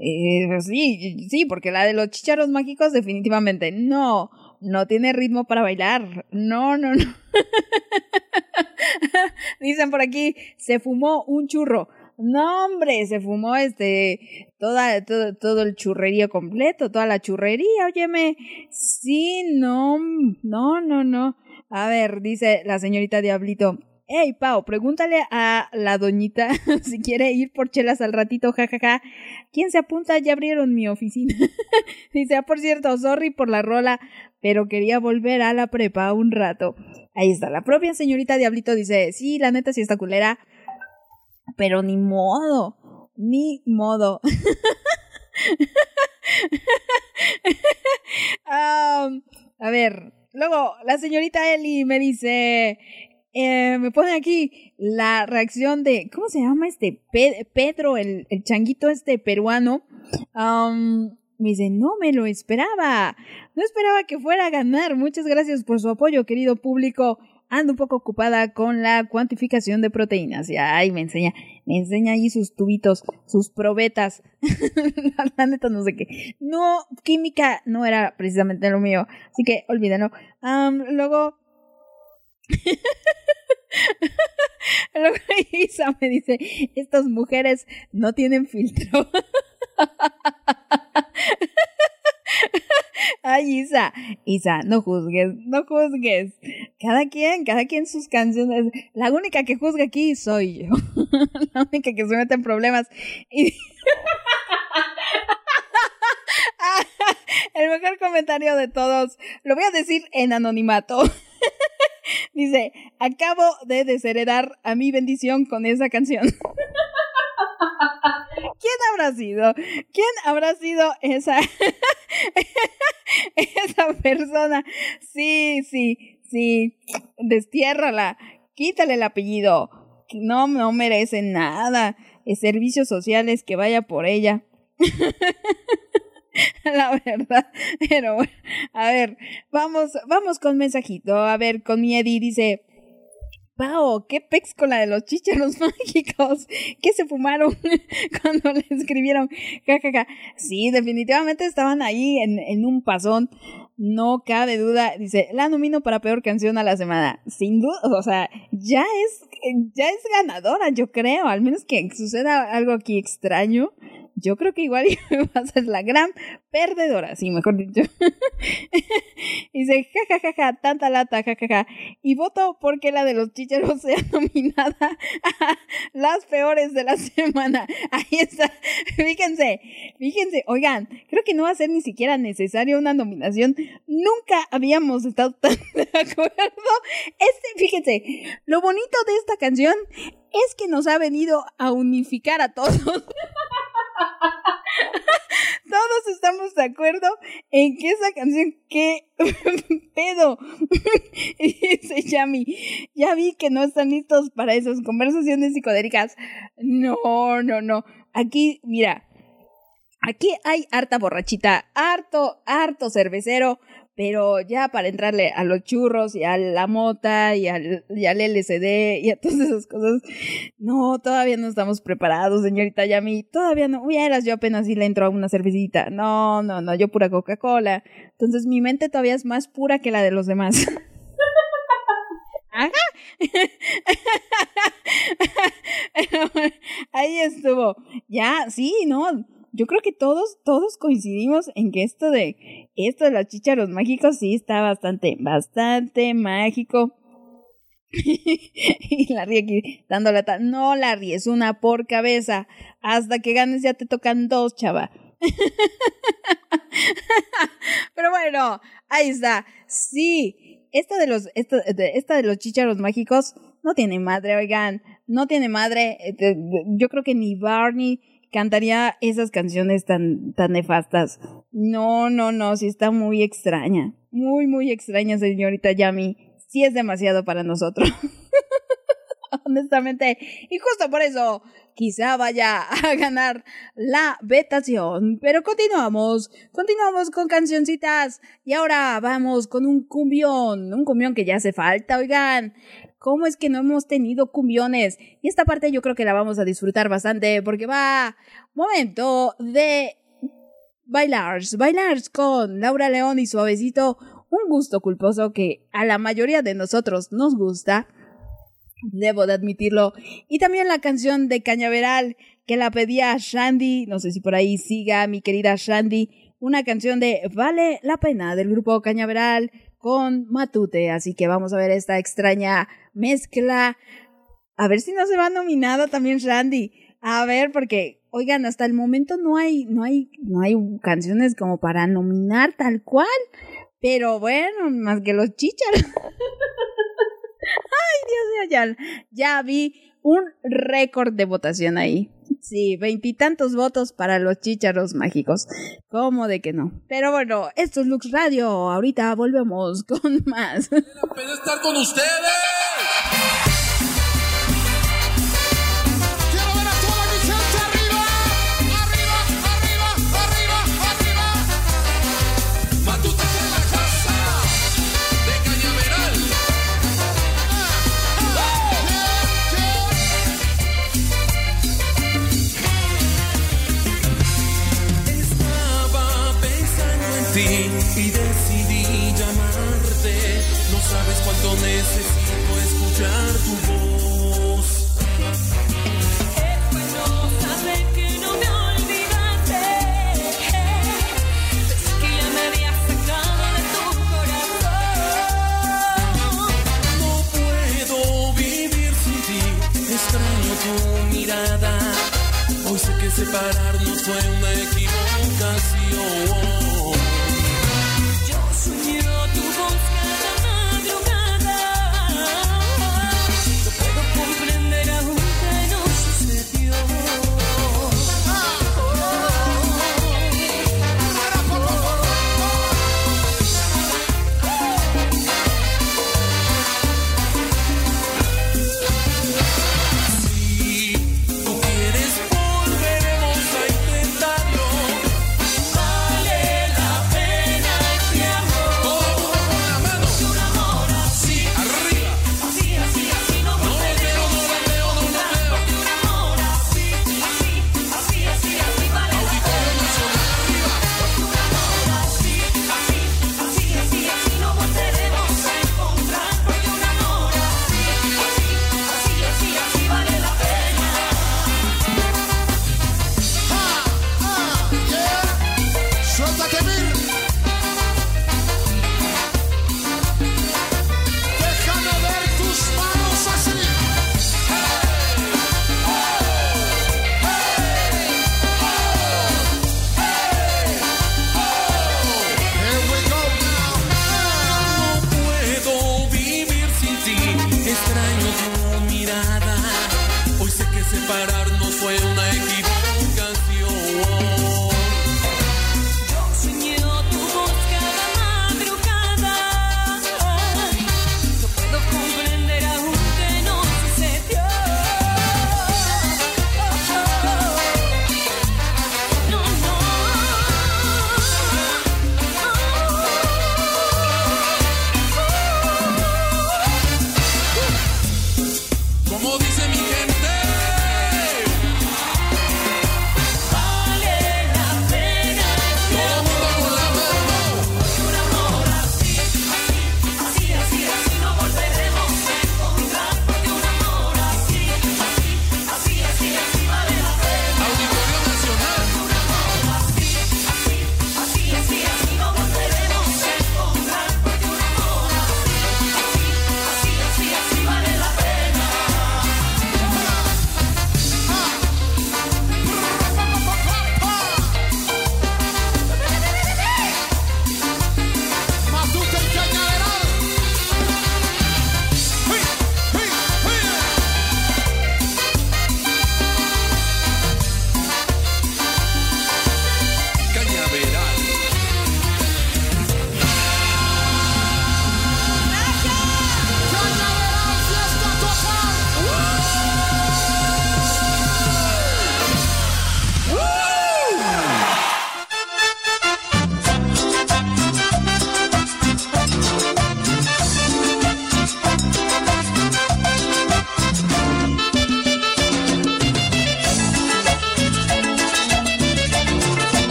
Speaker 1: eh, sí, sí, porque la de los chicharos mágicos definitivamente no, no tiene ritmo para bailar. No, no, no. [laughs] Dicen por aquí, se fumó un churro. No, hombre, se fumó este, toda, todo, todo el churrerío completo, toda la churrería, óyeme. Sí, no, no, no, no. A ver, dice la señorita Diablito. Hey, Pau, pregúntale a la doñita [laughs] si quiere ir por chelas al ratito, jajaja. ¿Quién se apunta? Ya abrieron mi oficina. [laughs] dice, ah, por cierto, sorry por la rola, pero quería volver a la prepa un rato. Ahí está, la propia señorita Diablito dice, sí, la neta sí está culera, pero ni modo, ni modo. [laughs] A ver, luego la señorita Eli me dice, eh, me pone aquí la reacción de, ¿cómo se llama este? Pe- Pedro, el, el changuito este peruano. Um, me dice, no me lo esperaba. No esperaba que fuera a ganar. Muchas gracias por su apoyo, querido público. Ando un poco ocupada con la cuantificación de proteínas. Y ay, me enseña, me enseña ahí sus tubitos, sus probetas. [laughs] la, neta no sé qué. No, química no era precisamente lo mío. Así que olvídenlo. Am, luego, [laughs] [laughs] luego Isa me dice, estas mujeres no tienen filtro. [laughs] Ay, Isa, Isa, no juzgues, no juzgues. Cada quien, cada quien sus canciones. La única que juzga aquí soy yo. [laughs] La única que se mete en problemas. El mejor comentario de todos, lo voy a decir en anonimato. [laughs] Dice, acabo de desheredar a mi bendición con esa canción. [laughs] ¿Quién habrá sido? ¿Quién habrá sido esa [laughs] esa persona? Sí, sí, sí. Destiérrala. Quítale el apellido. No, no merece nada. Servicios sociales que vaya por ella. [laughs] La verdad. Pero bueno, a ver, vamos, vamos con mensajito. A ver, con mi Eddie dice. Pao, qué pex con la de los chícharos [laughs] mágicos. ¿Qué se fumaron [laughs] cuando le escribieron? Ja, ja, ja. Sí, definitivamente estaban ahí en, en un pasón. No cabe duda. Dice, la nomino para peor canción a la semana. Sin duda, o sea, ya es, ya es ganadora, yo creo. Al menos que suceda algo aquí extraño. Yo creo que igual [laughs] va a ser la gran perdedora, sí, mejor dicho. [laughs] Dice, ja, ja, ja, tanta lata, ja, ja. Y voto porque la de los chicharos [laughs] sea nominada a las peores de la semana. Ahí está. Fíjense, fíjense, oigan, creo que no va a ser ni siquiera necesaria una nominación. Nunca habíamos estado tan de acuerdo. Este, fíjense, lo bonito de esta canción es que nos ha venido a unificar a todos. [laughs] Todos estamos de acuerdo en que esa canción, qué [laughs] pedo. [laughs] Dice Yami, ya vi que no están listos para esas conversaciones psicodélicas. No, no, no. Aquí, mira, aquí hay harta borrachita, harto, harto cervecero, pero ya para entrarle a los churros y a la mota y al, y al LCD y a [laughs] todas esas cosas, no, todavía no estamos preparados, señorita Yami, todavía no, eras yo apenas si le entro a una cervecita, no, no, no, yo pura Coca-Cola, entonces mi mente todavía es más pura que la de los demás. [laughs] Ajá. [laughs] Ahí estuvo. Ya, sí, no yo creo que todos, todos coincidimos en que esto de, esto de los chícharos mágicos sí está bastante, bastante mágico. [laughs] y Larry aquí dando lata. No, Larry, es una por cabeza. Hasta que ganes ya te tocan dos, chava. [laughs] Pero bueno, ahí está. Sí, esta de los, esta, de, los chícharos mágicos no tiene madre, oigan. No tiene madre. Yo creo que ni Barney cantaría esas canciones tan, tan nefastas. No, no, no, sí está muy extraña. Muy, muy extraña, señorita Yami. Sí es demasiado para nosotros. [laughs] Honestamente. Y justo por eso quizá vaya a ganar la vetación. Pero continuamos, continuamos con cancioncitas. Y ahora vamos con un cumbión, un cumbión que ya hace falta, oigan. ¿Cómo es que no hemos tenido cumbiones? Y esta parte yo creo que la vamos a disfrutar bastante porque va momento de bailar, bailar con Laura León y Suavecito, un gusto culposo que a la mayoría de nosotros nos gusta. Debo de admitirlo. Y también la canción de Cañaveral que la pedía Shandy, no sé si por ahí siga mi querida Shandy, una canción de Vale la pena del grupo Cañaveral con Matute. Así que vamos a ver esta extraña mezcla. A ver si no se va nominada también Randy. A ver, porque, oigan, hasta el momento no hay, no hay, no hay canciones como para nominar tal cual. Pero bueno, más que los chicharos. [laughs] Ay, Dios mío, ya, ya vi un récord de votación ahí. Sí, veintitantos votos para los chícharos mágicos. ¿Cómo de que no? Pero bueno, esto es Lux Radio. Ahorita volvemos con más.
Speaker 10: pena estar con ustedes. Separarnos fue una equivocación.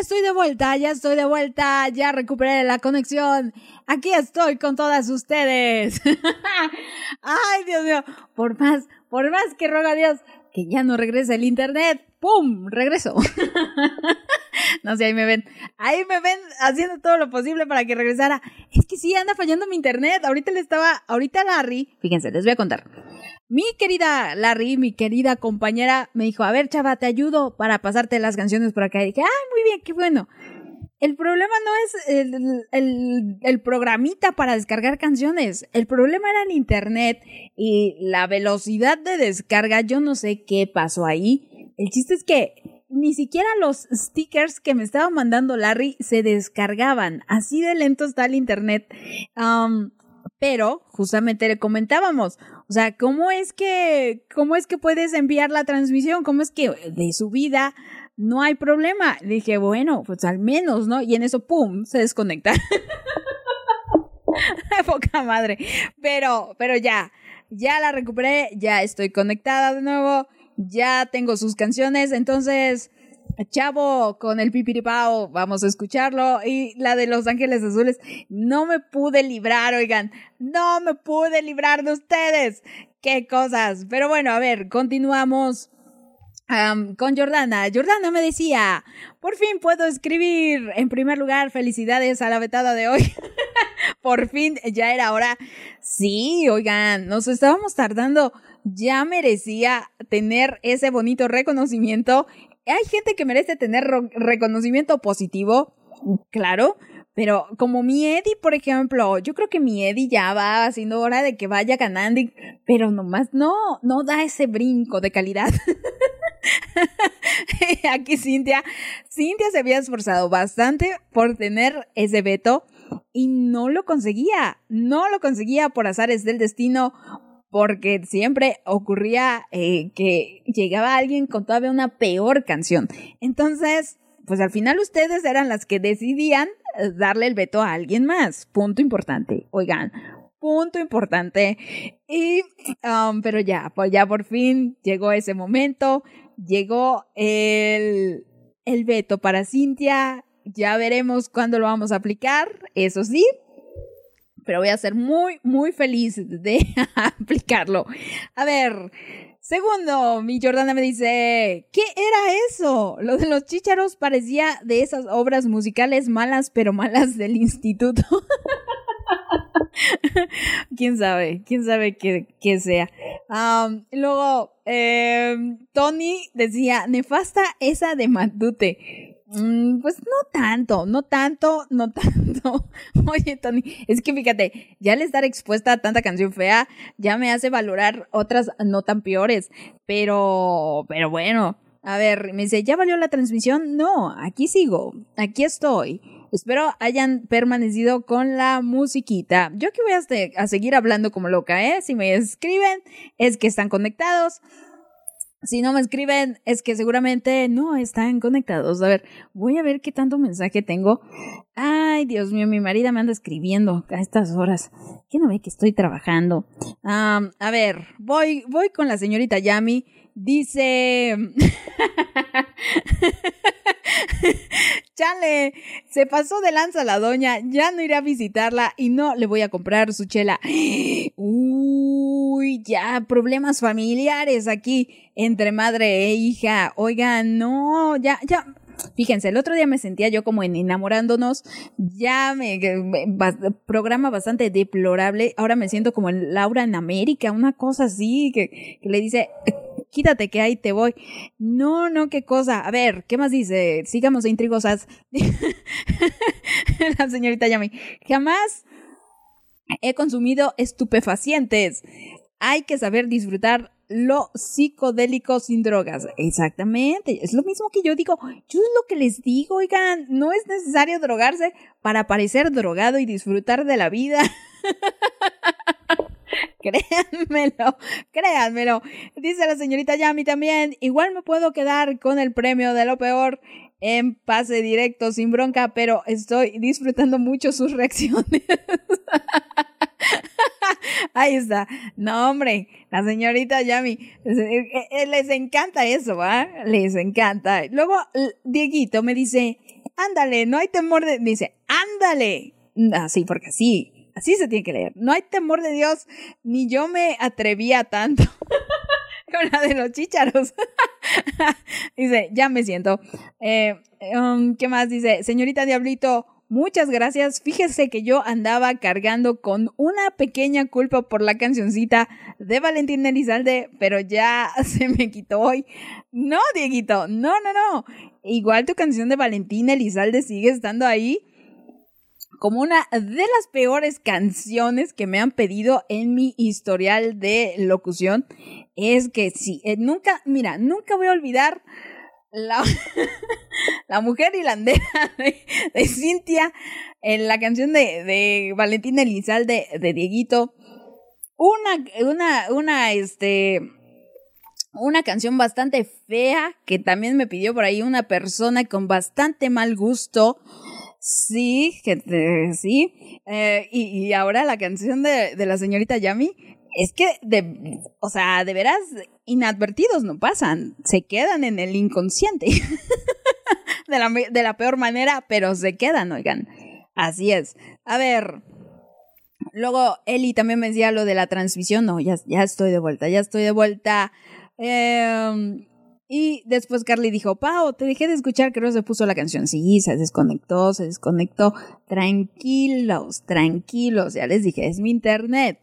Speaker 1: Estoy de vuelta, ya estoy de vuelta, ya recuperé la conexión. Aquí estoy con todas ustedes. [laughs] Ay, Dios mío, por más, por más que ruego a Dios que ya no regrese el internet, ¡pum! Regreso. [laughs] no sé, ahí me ven, ahí me ven haciendo todo lo posible para que regresara. Es que sí, anda fallando mi internet. Ahorita le estaba, ahorita Larry, fíjense, les voy a contar. Mi querida Larry, mi querida compañera, me dijo, a ver, chava, te ayudo para pasarte las canciones por acá. Y dije, ay, muy bien, qué bueno. El problema no es el, el- el programita para descargar canciones. El problema era el internet y la velocidad de descarga. Yo no sé qué pasó ahí. El chiste es que ni siquiera los stickers que me estaba mandando Larry se descargaban. Así de lento está el internet. Pero justamente le comentábamos, o sea, ¿cómo es que cómo es que puedes enviar la transmisión? ¿Cómo es que de su vida no hay problema? Le dije, bueno, pues al menos, ¿no? Y en eso, ¡pum!, se desconecta. [laughs] Poca madre. Pero, pero ya, ya la recuperé, ya estoy conectada de nuevo, ya tengo sus canciones, entonces, chavo, con el pipiripao, vamos a escucharlo. Y la de Los Ángeles Azules, no me pude librar, oigan, no me pude librar de ustedes. Qué cosas. Pero bueno, a ver, continuamos. Am, con Jordana. Jordana me decía, por fin puedo escribir. En primer lugar, felicidades a la vetada de hoy. [laughs] por fin, ya era hora. Sí, oigan, nos estábamos tardando. Ya merecía tener ese bonito reconocimiento. Hay gente que merece tener reconocimiento positivo, claro. Pero como mi Eddie, por ejemplo, yo creo que mi Eddie ya va haciendo hora de que vaya ganando, pero nomás no, no da ese brinco de calidad. [laughs] Aquí Cintia, Cintia se había esforzado bastante por tener ese veto y no lo conseguía, no lo conseguía por azares del destino, porque siempre ocurría eh, que llegaba alguien con todavía una peor canción. Entonces, pues al final ustedes eran las que decidían eh, darle el veto a alguien más. Punto importante. Oigan, punto importante. Y, um, pero ya, pues ya por fin llegó ese momento. Llegó el, el veto para Cintia. Ya veremos cuándo lo vamos a aplicar. Eso sí, pero voy a ser muy, muy feliz de [laughs] aplicarlo. A ver, segundo, mi Jordana me dice, ¿qué era eso? Lo de los chícharos parecía de esas obras musicales malas, pero malas del instituto. [laughs] quién sabe, quién sabe qué, qué sea. Luego, em, Tony decía, nefasta esa de Matute. Mm, pues no tanto, no tanto, no tanto. [laughs] Oye, Tony, es que fíjate, ya al estar expuesta a tanta canción fea, ya me hace valorar otras no tan peores. Pero, pero bueno, a ver, me dice, ¿ya valió la transmisión? No, aquí sigo, aquí estoy. Espero hayan permanecido con la musiquita. Yo aquí voy este- a seguir hablando como loca, ¿eh? Si me escriben, es que están conectados. Si no me escriben, es que seguramente no están conectados. A ver, voy a ver qué tanto mensaje tengo. Ay, Dios mío, mi marido me anda escribiendo a estas horas. ¿Qué no ve que estoy trabajando? A ver, voy, voy con la señorita Yami. Dice... [laughs] Chale, se pasó de lanza la doña, ya no iré a visitarla y no le voy a comprar su chela. [gasps] Uy, uy, ya, problemas familiares aquí entre madre e hija. Oigan, no, ya, ya. Fíjense, el otro día me sentía yo como en enamorándonos, ya me, programa bastante deplorable, ahora me siento como en Laura en América, una cosa así, que, que le dice, quítate que ahí te voy. No, no, qué cosa. A ver, ¿qué más dice? Sigamos de intrigosas. [laughs] La señorita Yami, jamás he consumido estupefacientes. Hay que saber disfrutar lo psicodélico sin drogas. Exactamente. Es lo mismo que yo digo. Yo es lo que les digo, oigan. No es necesario drogarse para parecer drogado y disfrutar de la vida. [laughs] Créanmelo, créanmelo. Dice la señorita Yami también. Igual me puedo quedar con el premio de lo peor en pase directo sin bronca, pero estoy disfrutando mucho sus reacciones. [laughs] [laughs] Ahí está. No, hombre, la señorita Yami. Les encanta eso, ¿va? Les encanta. Luego, Dieguito me dice, ándale, no hay temor de... Dice, ándale. Así, porque así, así se tiene que leer. No hay temor de Dios, ni yo me atrevía tanto. [laughs] Con la de los chícharos. [laughs] Dice, ya me siento. Eh, um, ¿Qué más dice? Señorita Diablito, muchas gracias. Fíjese que yo andaba cargando con una pequeña culpa por la cancioncita de Valentín Elizalde, pero ya [laughs] se me quitó hoy. No, Dieguito, no, no, no. Igual tu canción de Valentín Elizalde sigue estando ahí como una de las peores canciones que me han pedido en mi historial de locución. Es que sí, eh, nunca, mira, nunca voy a olvidar la, [laughs] la mujer hilandera [laughs] de, de Cintia en la canción de, de Valentín Elizalde de Dieguito. Una, una, una, este, una canción bastante fea que también me pidió por ahí una persona con bastante mal gusto. Sí, sí. Eh, y, y ahora la canción de, de la señorita Yami es que, de, o sea, de veras, inadvertidos no pasan, se quedan en el inconsciente. [laughs] de, la, de la peor manera, pero se quedan, oigan. Así es. A ver. Luego Eli también me decía lo de la transmisión. No, ya, ya estoy de vuelta, ya estoy de vuelta. Eh, y después Carly dijo, Pau, te dejé de escuchar, creo que se puso la canción. Sí, se desconectó, se desconectó. Tranquilos, tranquilos, ya les dije, es mi internet.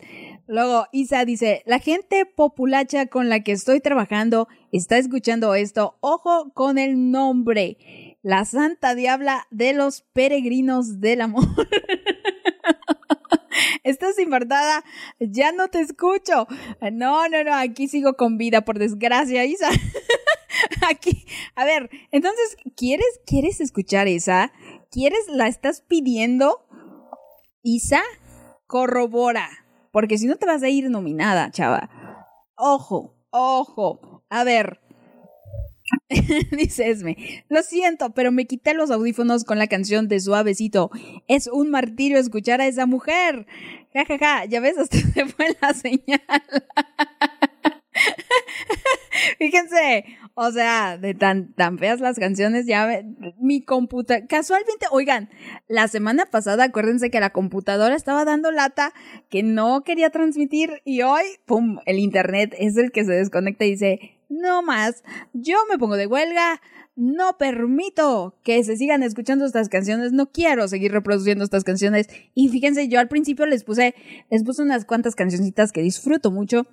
Speaker 1: Luego Isa dice, la gente populacha con la que estoy trabajando está escuchando esto. Ojo con el nombre. La Santa Diabla de los Peregrinos del Amor. [laughs] Estás infartada, ya no te escucho. No, no, no, aquí sigo con vida, por desgracia, Isa. [laughs] Aquí, a ver, entonces, ¿quieres, quieres escuchar esa? ¿Quieres, la estás pidiendo? Isa, corrobora, porque si no te vas a ir nominada, chava. Ojo, ojo. A ver, [laughs] Dice Esme, lo siento, pero me quité los audífonos con la canción de Suavecito. Es un martirio escuchar a esa mujer. Ja, ja, ja, ya ves, hasta [laughs] se fue la señal. [laughs] Fíjense, o sea, de tan, tan feas las canciones, ya mi computadora, casualmente, oigan, la semana pasada, acuérdense que la computadora estaba dando lata que no quería transmitir y hoy, pum, el internet es el que se desconecta y dice, no más, yo me pongo de huelga, no permito que se sigan escuchando estas canciones, no quiero seguir reproduciendo estas canciones. Y fíjense, yo al principio les puse, les puse unas cuantas cancioncitas que disfruto mucho.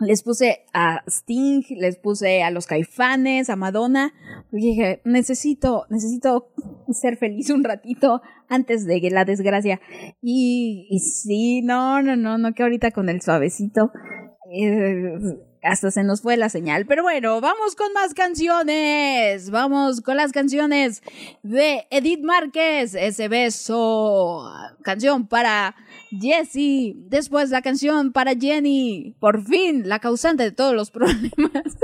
Speaker 1: Les puse a Sting, les puse a los Caifanes, a Madonna, porque dije, necesito, necesito [laughs] ser feliz un ratito antes de la desgracia. Y, y sí, no, no, no, no, que ahorita con el suavecito, eh, hasta se nos fue la señal. Pero bueno, vamos con más canciones. Vamos con las canciones de Edith Márquez, ese beso. Canción para Jessie. Después la canción para Jenny. Por fin, la causante de todos los [laughs] problemas.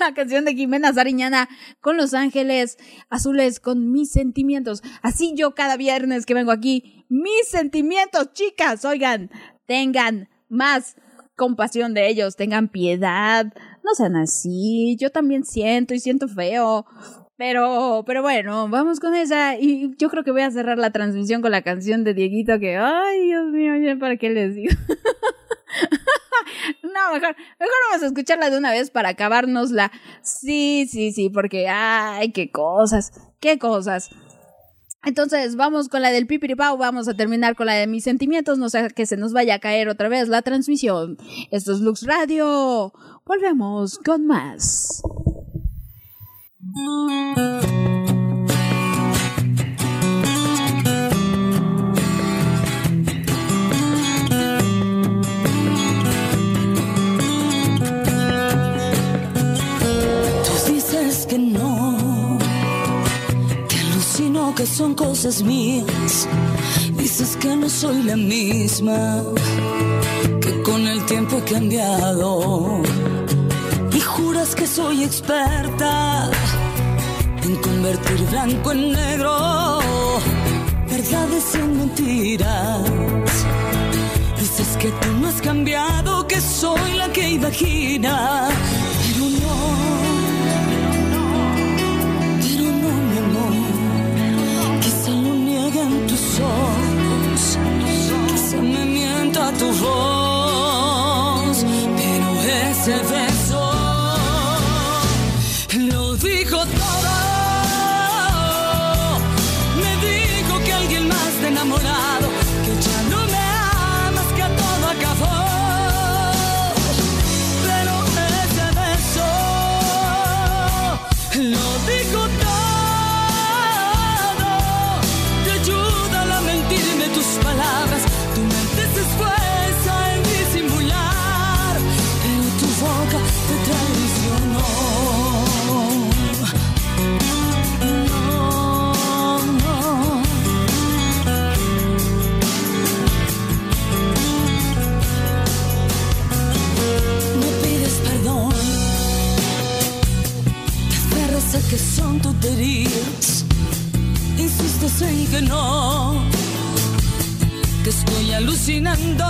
Speaker 1: la canción de Jimena Sariñana con Los Ángeles Azules, con mis sentimientos. Así yo cada viernes que vengo aquí, mis sentimientos, chicas, oigan, tengan más compasión de ellos, tengan piedad, no sean así, yo también siento y siento feo. Pero, pero bueno, vamos con esa. Y yo creo que voy a cerrar la transmisión con la canción de Dieguito que, ay, Dios mío, ya para qué les digo. [laughs] No, mejor, mejor vamos a escucharla de una vez para acabárnosla. Sí, sí, sí, porque, ay, qué cosas, qué cosas. Entonces, vamos con la del pipiripau, vamos a terminar con la de mis sentimientos, no sea que se nos vaya a caer otra vez la transmisión. Esto es Lux Radio. Volvemos con más.
Speaker 11: Que son cosas mías. Dices que no soy la misma, que con el tiempo he cambiado. Y juras que soy experta en convertir blanco en negro, verdades en mentiras. Dices que tú no has cambiado, que soy la que imagina. Ojos, quizá me mienta tu voz, que son tonterías, insistes en que no, que estoy alucinando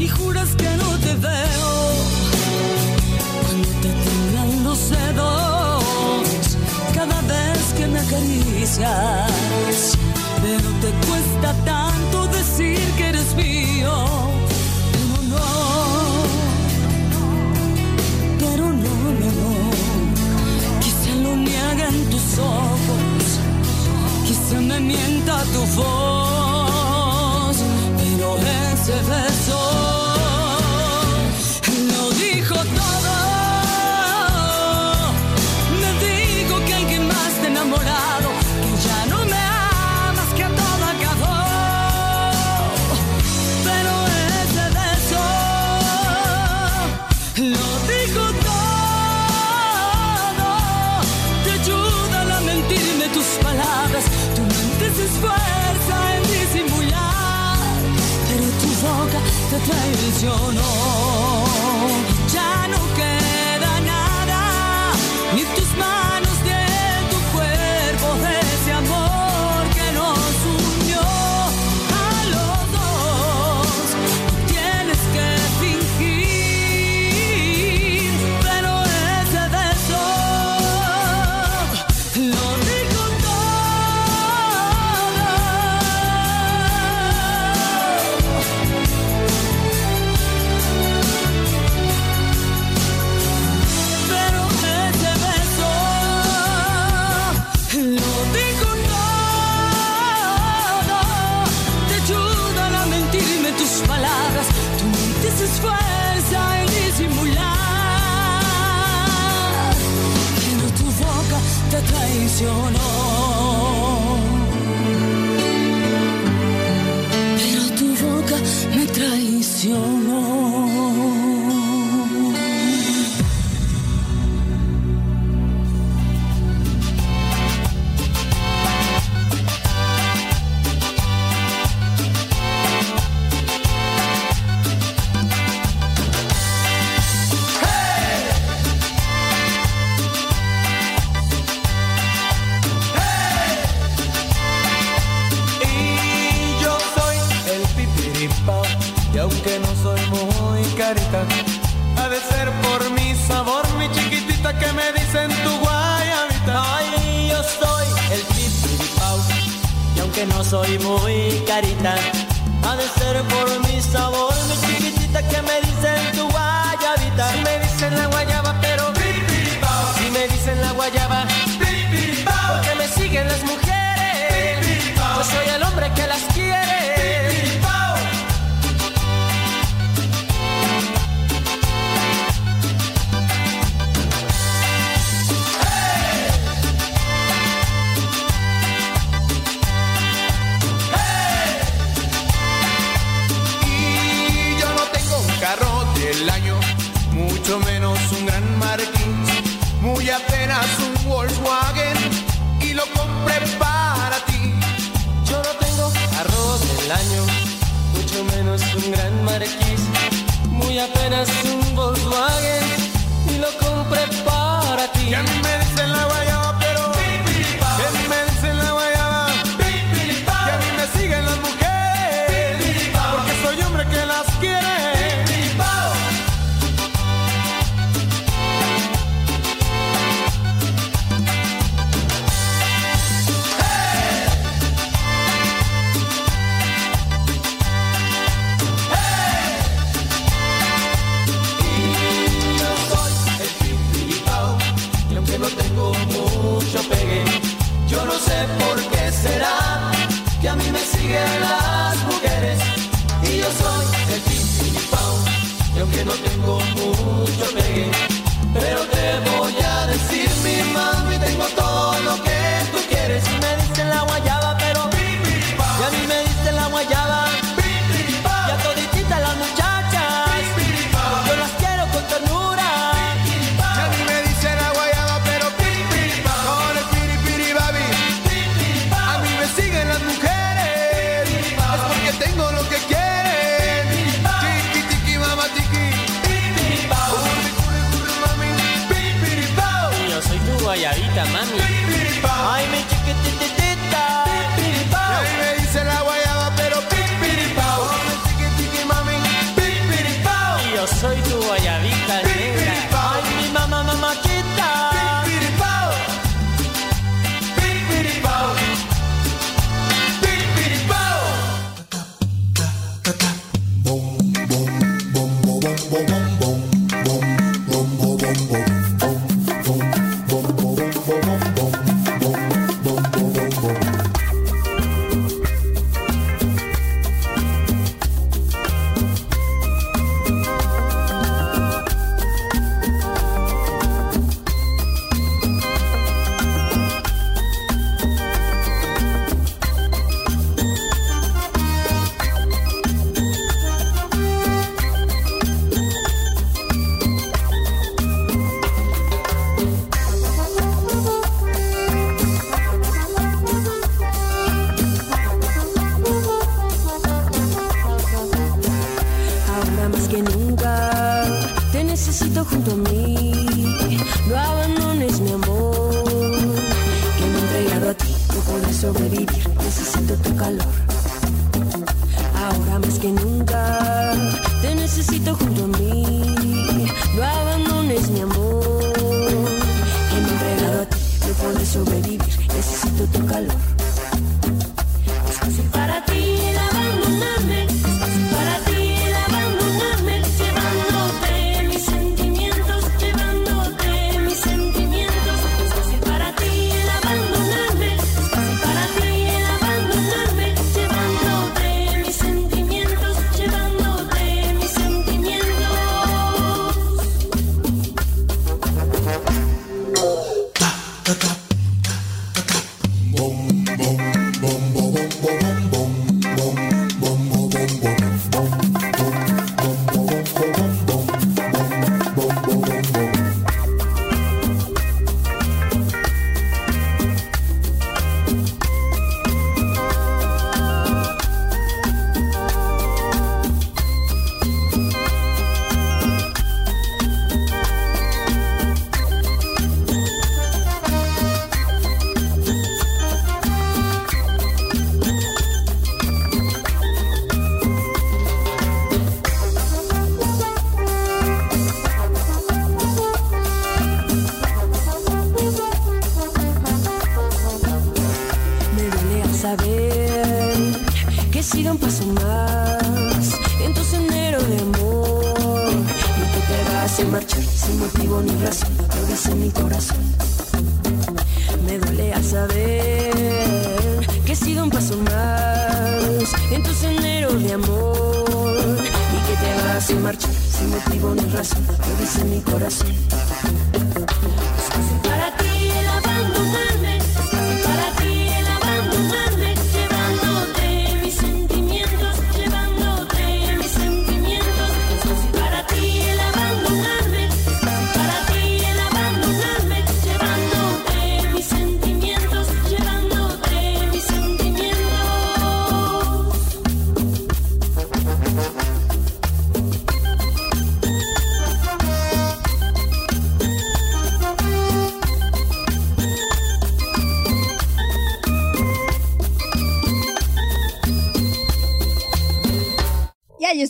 Speaker 11: y juras que no te veo cuando te tiemblan los dedos cada vez que me acaricias, pero te cuesta tanto decir que eres mío. Tus ojos, quizá me mienta tu voz, pero ese beso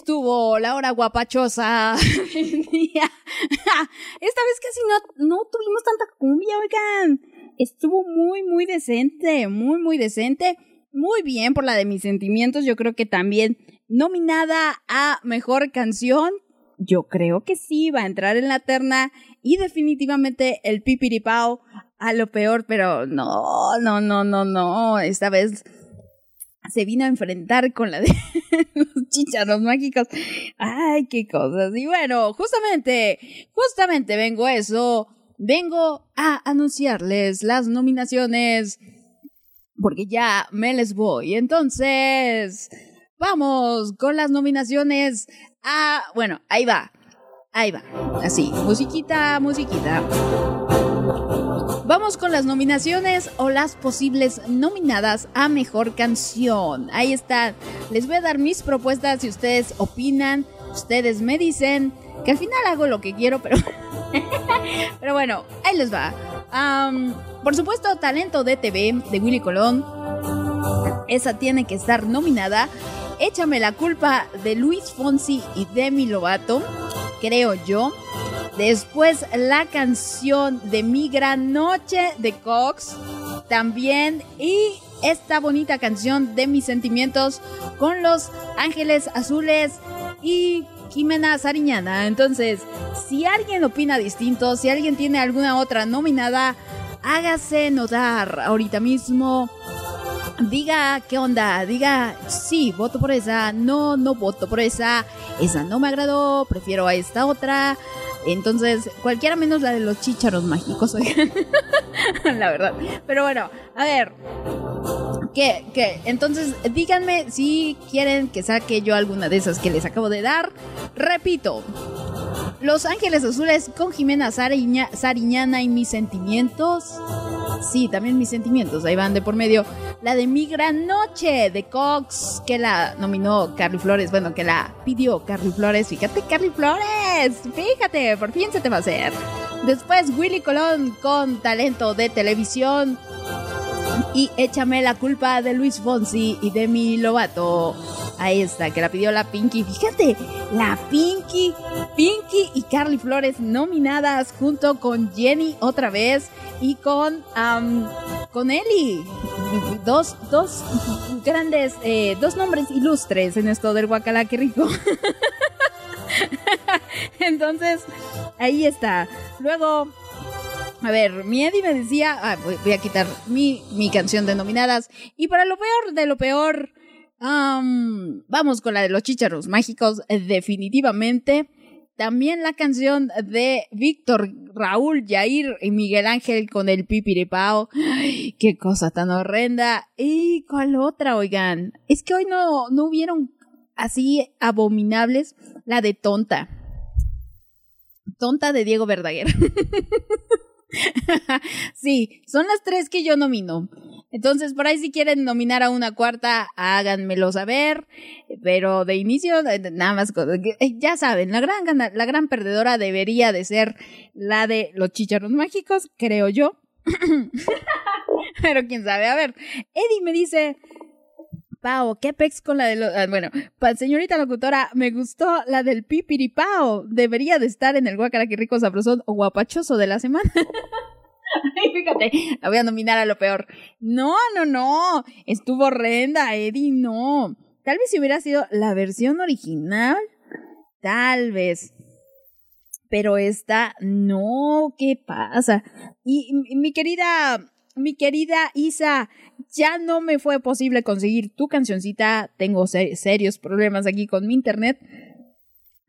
Speaker 1: estuvo la hora guapachosa. [laughs] Esta vez casi no, no tuvimos tanta cumbia, oigan. Estuvo muy, muy decente, muy, muy decente. Muy bien por la de mis sentimientos. Yo creo que también nominada a mejor canción. Yo creo que sí, va a entrar en la terna. Y definitivamente el pipiripao a lo peor, pero no, no, no, no, no. Esta vez se vino a enfrentar con la de [laughs] los chícharos mágicos. Ay, qué cosas. Y bueno, justamente, justamente vengo a eso. Vengo a anunciarles las nominaciones. Porque ya me les voy. Entonces, vamos con las nominaciones a... Bueno, ahí va. Ahí va. Así, musiquita, musiquita. Vamos con las nominaciones o las posibles nominadas a mejor canción. Ahí está. Les voy a dar mis propuestas si ustedes opinan. Ustedes me dicen que al final hago lo que quiero, pero. [laughs] pero bueno, ahí les va. Por supuesto, Talento de TV de Willy Colón. Esa tiene que estar nominada. Échame la culpa de Luis Fonsi y Demi Lovato, creo yo. Después la canción de Mi Gran Noche de Cox también. Y esta bonita canción de Mis Sentimientos con los Ángeles Azules y Jimena Sariñana. Entonces, si alguien opina distinto, si alguien tiene alguna otra nominada, hágase notar ahorita mismo. Diga qué onda, diga sí, voto por esa, no, no voto por esa, esa no me agradó, prefiero a esta otra. Entonces, cualquiera menos la de los chícharos mágicos, oigan. [laughs] la verdad. Pero bueno, a ver. ¿Qué? ¿Qué? Entonces, díganme si quieren que saque yo alguna de esas que les acabo de dar. Repito. Los Ángeles Azules con Jimena Sariña- Sariñana y mis sentimientos. Sí, también mis sentimientos, ahí van de por medio. La de Mi Gran Noche de Cox, que la nominó Carly Flores, bueno, que la pidió Carly Flores. Fíjate, Carly Flores, fíjate, por fin se te va a hacer. Después Willy Colón con talento de televisión. Y échame la culpa de Luis Fonsi y de mi Lobato. Ahí está, que la pidió la Pinky. Fíjate, la Pinky, Pinky y Carly Flores nominadas junto con Jenny otra vez y con, am, con Eli. Dos, dos grandes, eh, dos nombres ilustres en esto del guacala, qué rico. [laughs] Entonces, ahí está. Luego, a ver, mi Eddie me decía, ah, voy, a quitar mi, mi canción de nominadas. Y para lo peor de lo peor, am, vamos con la de los chícharos mágicos, definitivamente. También la canción de Víctor, Raúl, Jair y Miguel Ángel con el pipiripao. Ay, qué cosa tan horrenda. ¿Y cuál otra, oigan? Es que hoy no, no hubieron así abominables. La de Tonta. Tonta de Diego Verdaguer. [laughs] [laughs] sí, son las tres que yo nomino. Entonces, por ahí si quieren nominar a una cuarta, háganmelo saber. Pero de inicio, nada más, eh, ya saben, la gran, la gran perdedora debería de ser la de los chicharros mágicos, creo yo. [laughs] Pero quién sabe, a ver, Eddie me dice, Pau, ¿qué pex con la de los... ah, bueno, señorita locutora, me gustó la del pipiripao. Debería de estar en el guacaraqui rico sabrosón o guapachoso de la semana. [laughs] Ay, fíjate, la voy a nominar a lo peor. No, no, no. Estuvo horrenda, Eddie, no. Tal vez si hubiera sido la versión original. Tal vez. pero esta no, ¿qué pasa? Y, y mi querida, mi querida Isa, ya no me fue posible conseguir tu cancioncita, tengo se- serios problemas aquí con mi internet.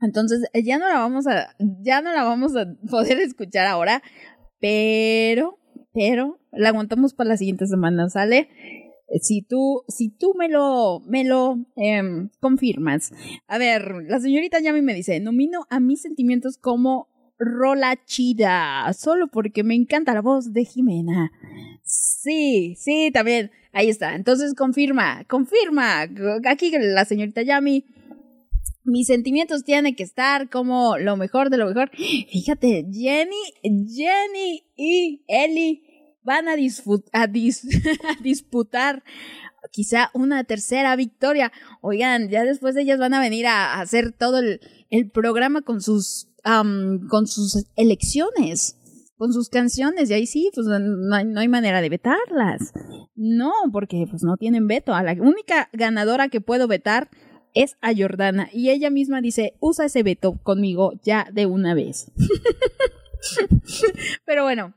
Speaker 1: Entonces, eh, ya no la vamos a, ya no la vamos a poder escuchar ahora, pero, pero, la aguantamos para la siguiente semana, ¿sale? Eh, Si tú, si tú me lo, me lo em, confirmas. A ver, la señorita Yami me dice, nomino a mis sentimientos como rola chida, solo porque me encanta la voz de Jimena. Sí, sí, también. Ahí está. Entonces confirma, confirma. Aquí la señorita Yami mis sentimientos tienen que estar como lo mejor de lo mejor. Fíjate, Jenny, Jenny y Ellie van a, a dis- [laughs] a disputar quizá una tercera victoria. Oigan, ya después de ellas van a venir a, hacer todo el programa con sus, am, con sus elecciones. Con sus canciones, y ahí sí, pues no hay, no hay manera de vetarlas. No, porque pues no tienen veto. A la única ganadora que puedo vetar es a Jordana. Y ella misma dice, usa ese veto conmigo ya de una vez. [laughs] Pero bueno,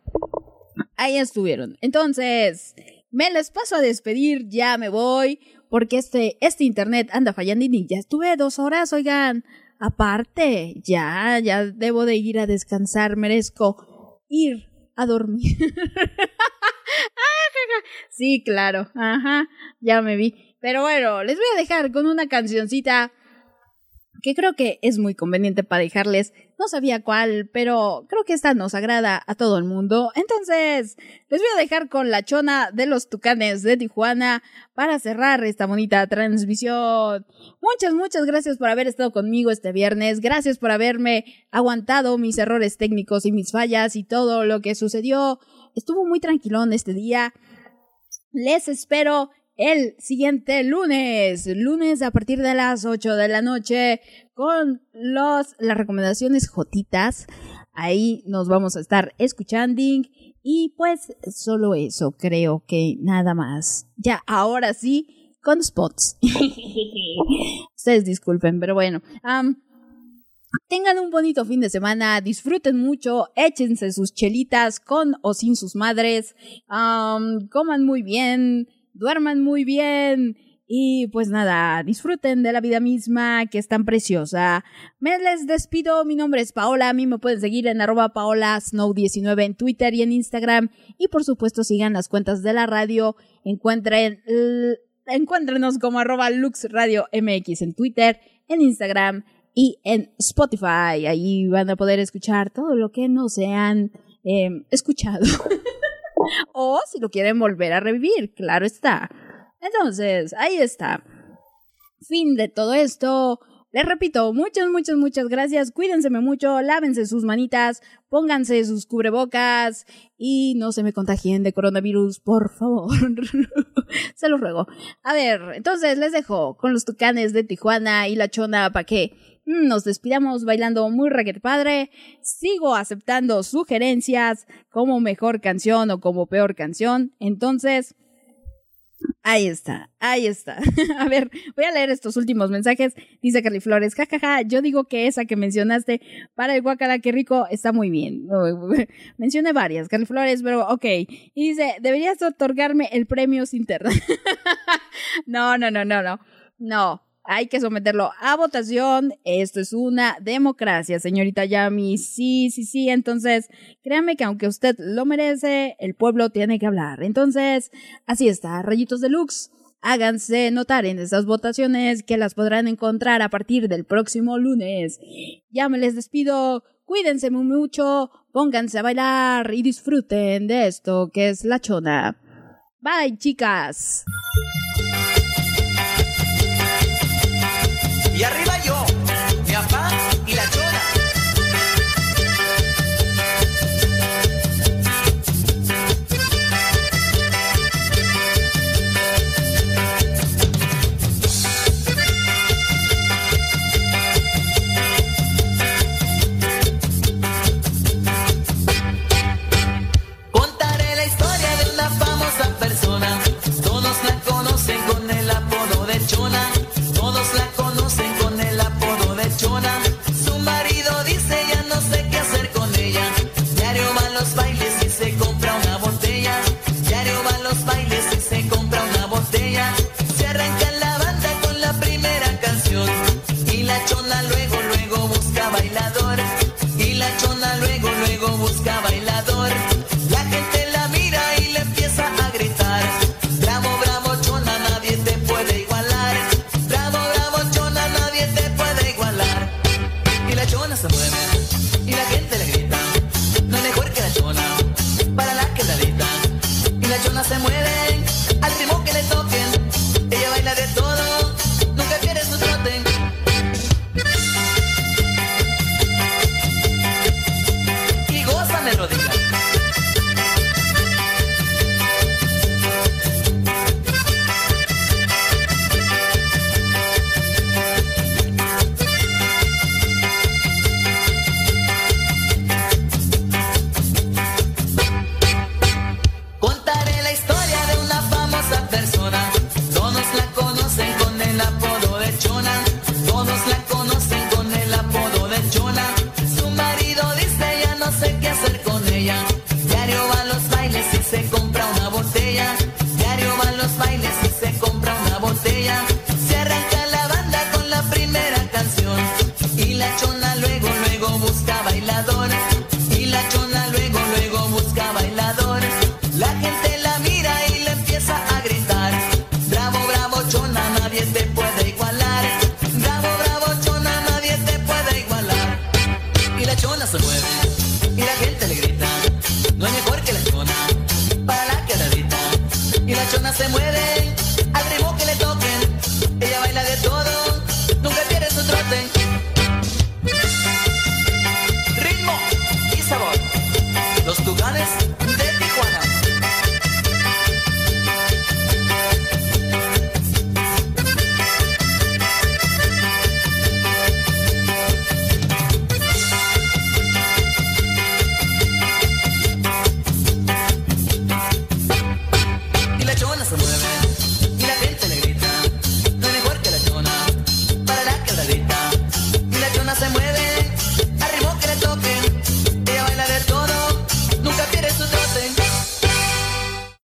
Speaker 1: ahí estuvieron. Entonces, me les paso a despedir, ya me voy, porque este, este internet anda fallando y ya estuve dos horas, oigan. Aparte, ya, ya debo de ir a descansar, merezco ir a dormir. [laughs] sí, claro, ajá, ya me vi. Pero bueno, les voy a dejar con una cancioncita que creo que es muy conveniente para dejarles. No sabía cuál, pero creo que esta nos agrada a todo el mundo. Entonces, les voy a dejar con la chona de los tucanes de Tijuana para cerrar esta bonita transmisión. Muchas, muchas gracias por haber estado conmigo este viernes. Gracias por haberme aguantado mis errores técnicos y mis fallas y todo lo que sucedió. Estuvo muy tranquilón este día. Les espero el siguiente lunes, lunes a partir de las 8 de la noche con los las recomendaciones jotitas. Ahí nos vamos a estar escuchando y pues solo eso, creo que nada más. Ya, ahora sí, con spots. [laughs] Ustedes disculpen, pero bueno. am, Tengan un bonito fin de semana, disfruten mucho, échense sus chelitas con o sin sus madres, coman muy bien, duerman muy bien y pues nada, disfruten de la vida misma que es tan preciosa. Me les despido, mi nombre es Paola, a mí me pueden seguir en arroba paolasnow19 en Twitter y en Instagram y por supuesto sigan las cuentas de la radio, encuentren... Encuéntrenos como arroba luxradio mx en Twitter, en Instagram y en Spotify. Ahí van a poder escuchar todo lo que no se han eh, escuchado. [laughs] [laughs] o si lo quieren volver a revivir, claro está. Entonces, ahí está. Fin de todo esto. Les repito, muchas, muchas, muchas gracias. Cuídense mucho, lávense sus manitas, pónganse sus cubrebocas y no se me contagien de coronavirus, por favor. [laughs] se los ruego. A ver, entonces les dejo con los tucanes de Tijuana y la chona que mm, nos despidamos bailando muy raquete padre. Sigo aceptando sugerencias como mejor canción o como peor canción. Entonces, Ahí está, ahí está. [laughs] A ver, voy a leer estos últimos mensajes. Dice Carly Flores, jajaja, yo digo que esa que mencionaste para el guacala, qué rico, está muy bien. Mencioné varias, Carly Flores, pero ok. Y dice, deberías otorgarme el premio sin terna. [laughs] no, no, no, no, no. No, hay que someterlo a votación. Esto es una democracia, señorita Yami. Sí, sí, sí. Entonces, créame que aunque usted lo merece, el pueblo tiene que hablar. Entonces, así está, rayitos deluxe. Háganse notar en estas votaciones que las podrán encontrar a partir del próximo lunes. Ya me les despido. Cuídense muy mucho, pónganse a bailar y disfruten de esto que es la chona. Bye, chicas.
Speaker 2: 就来。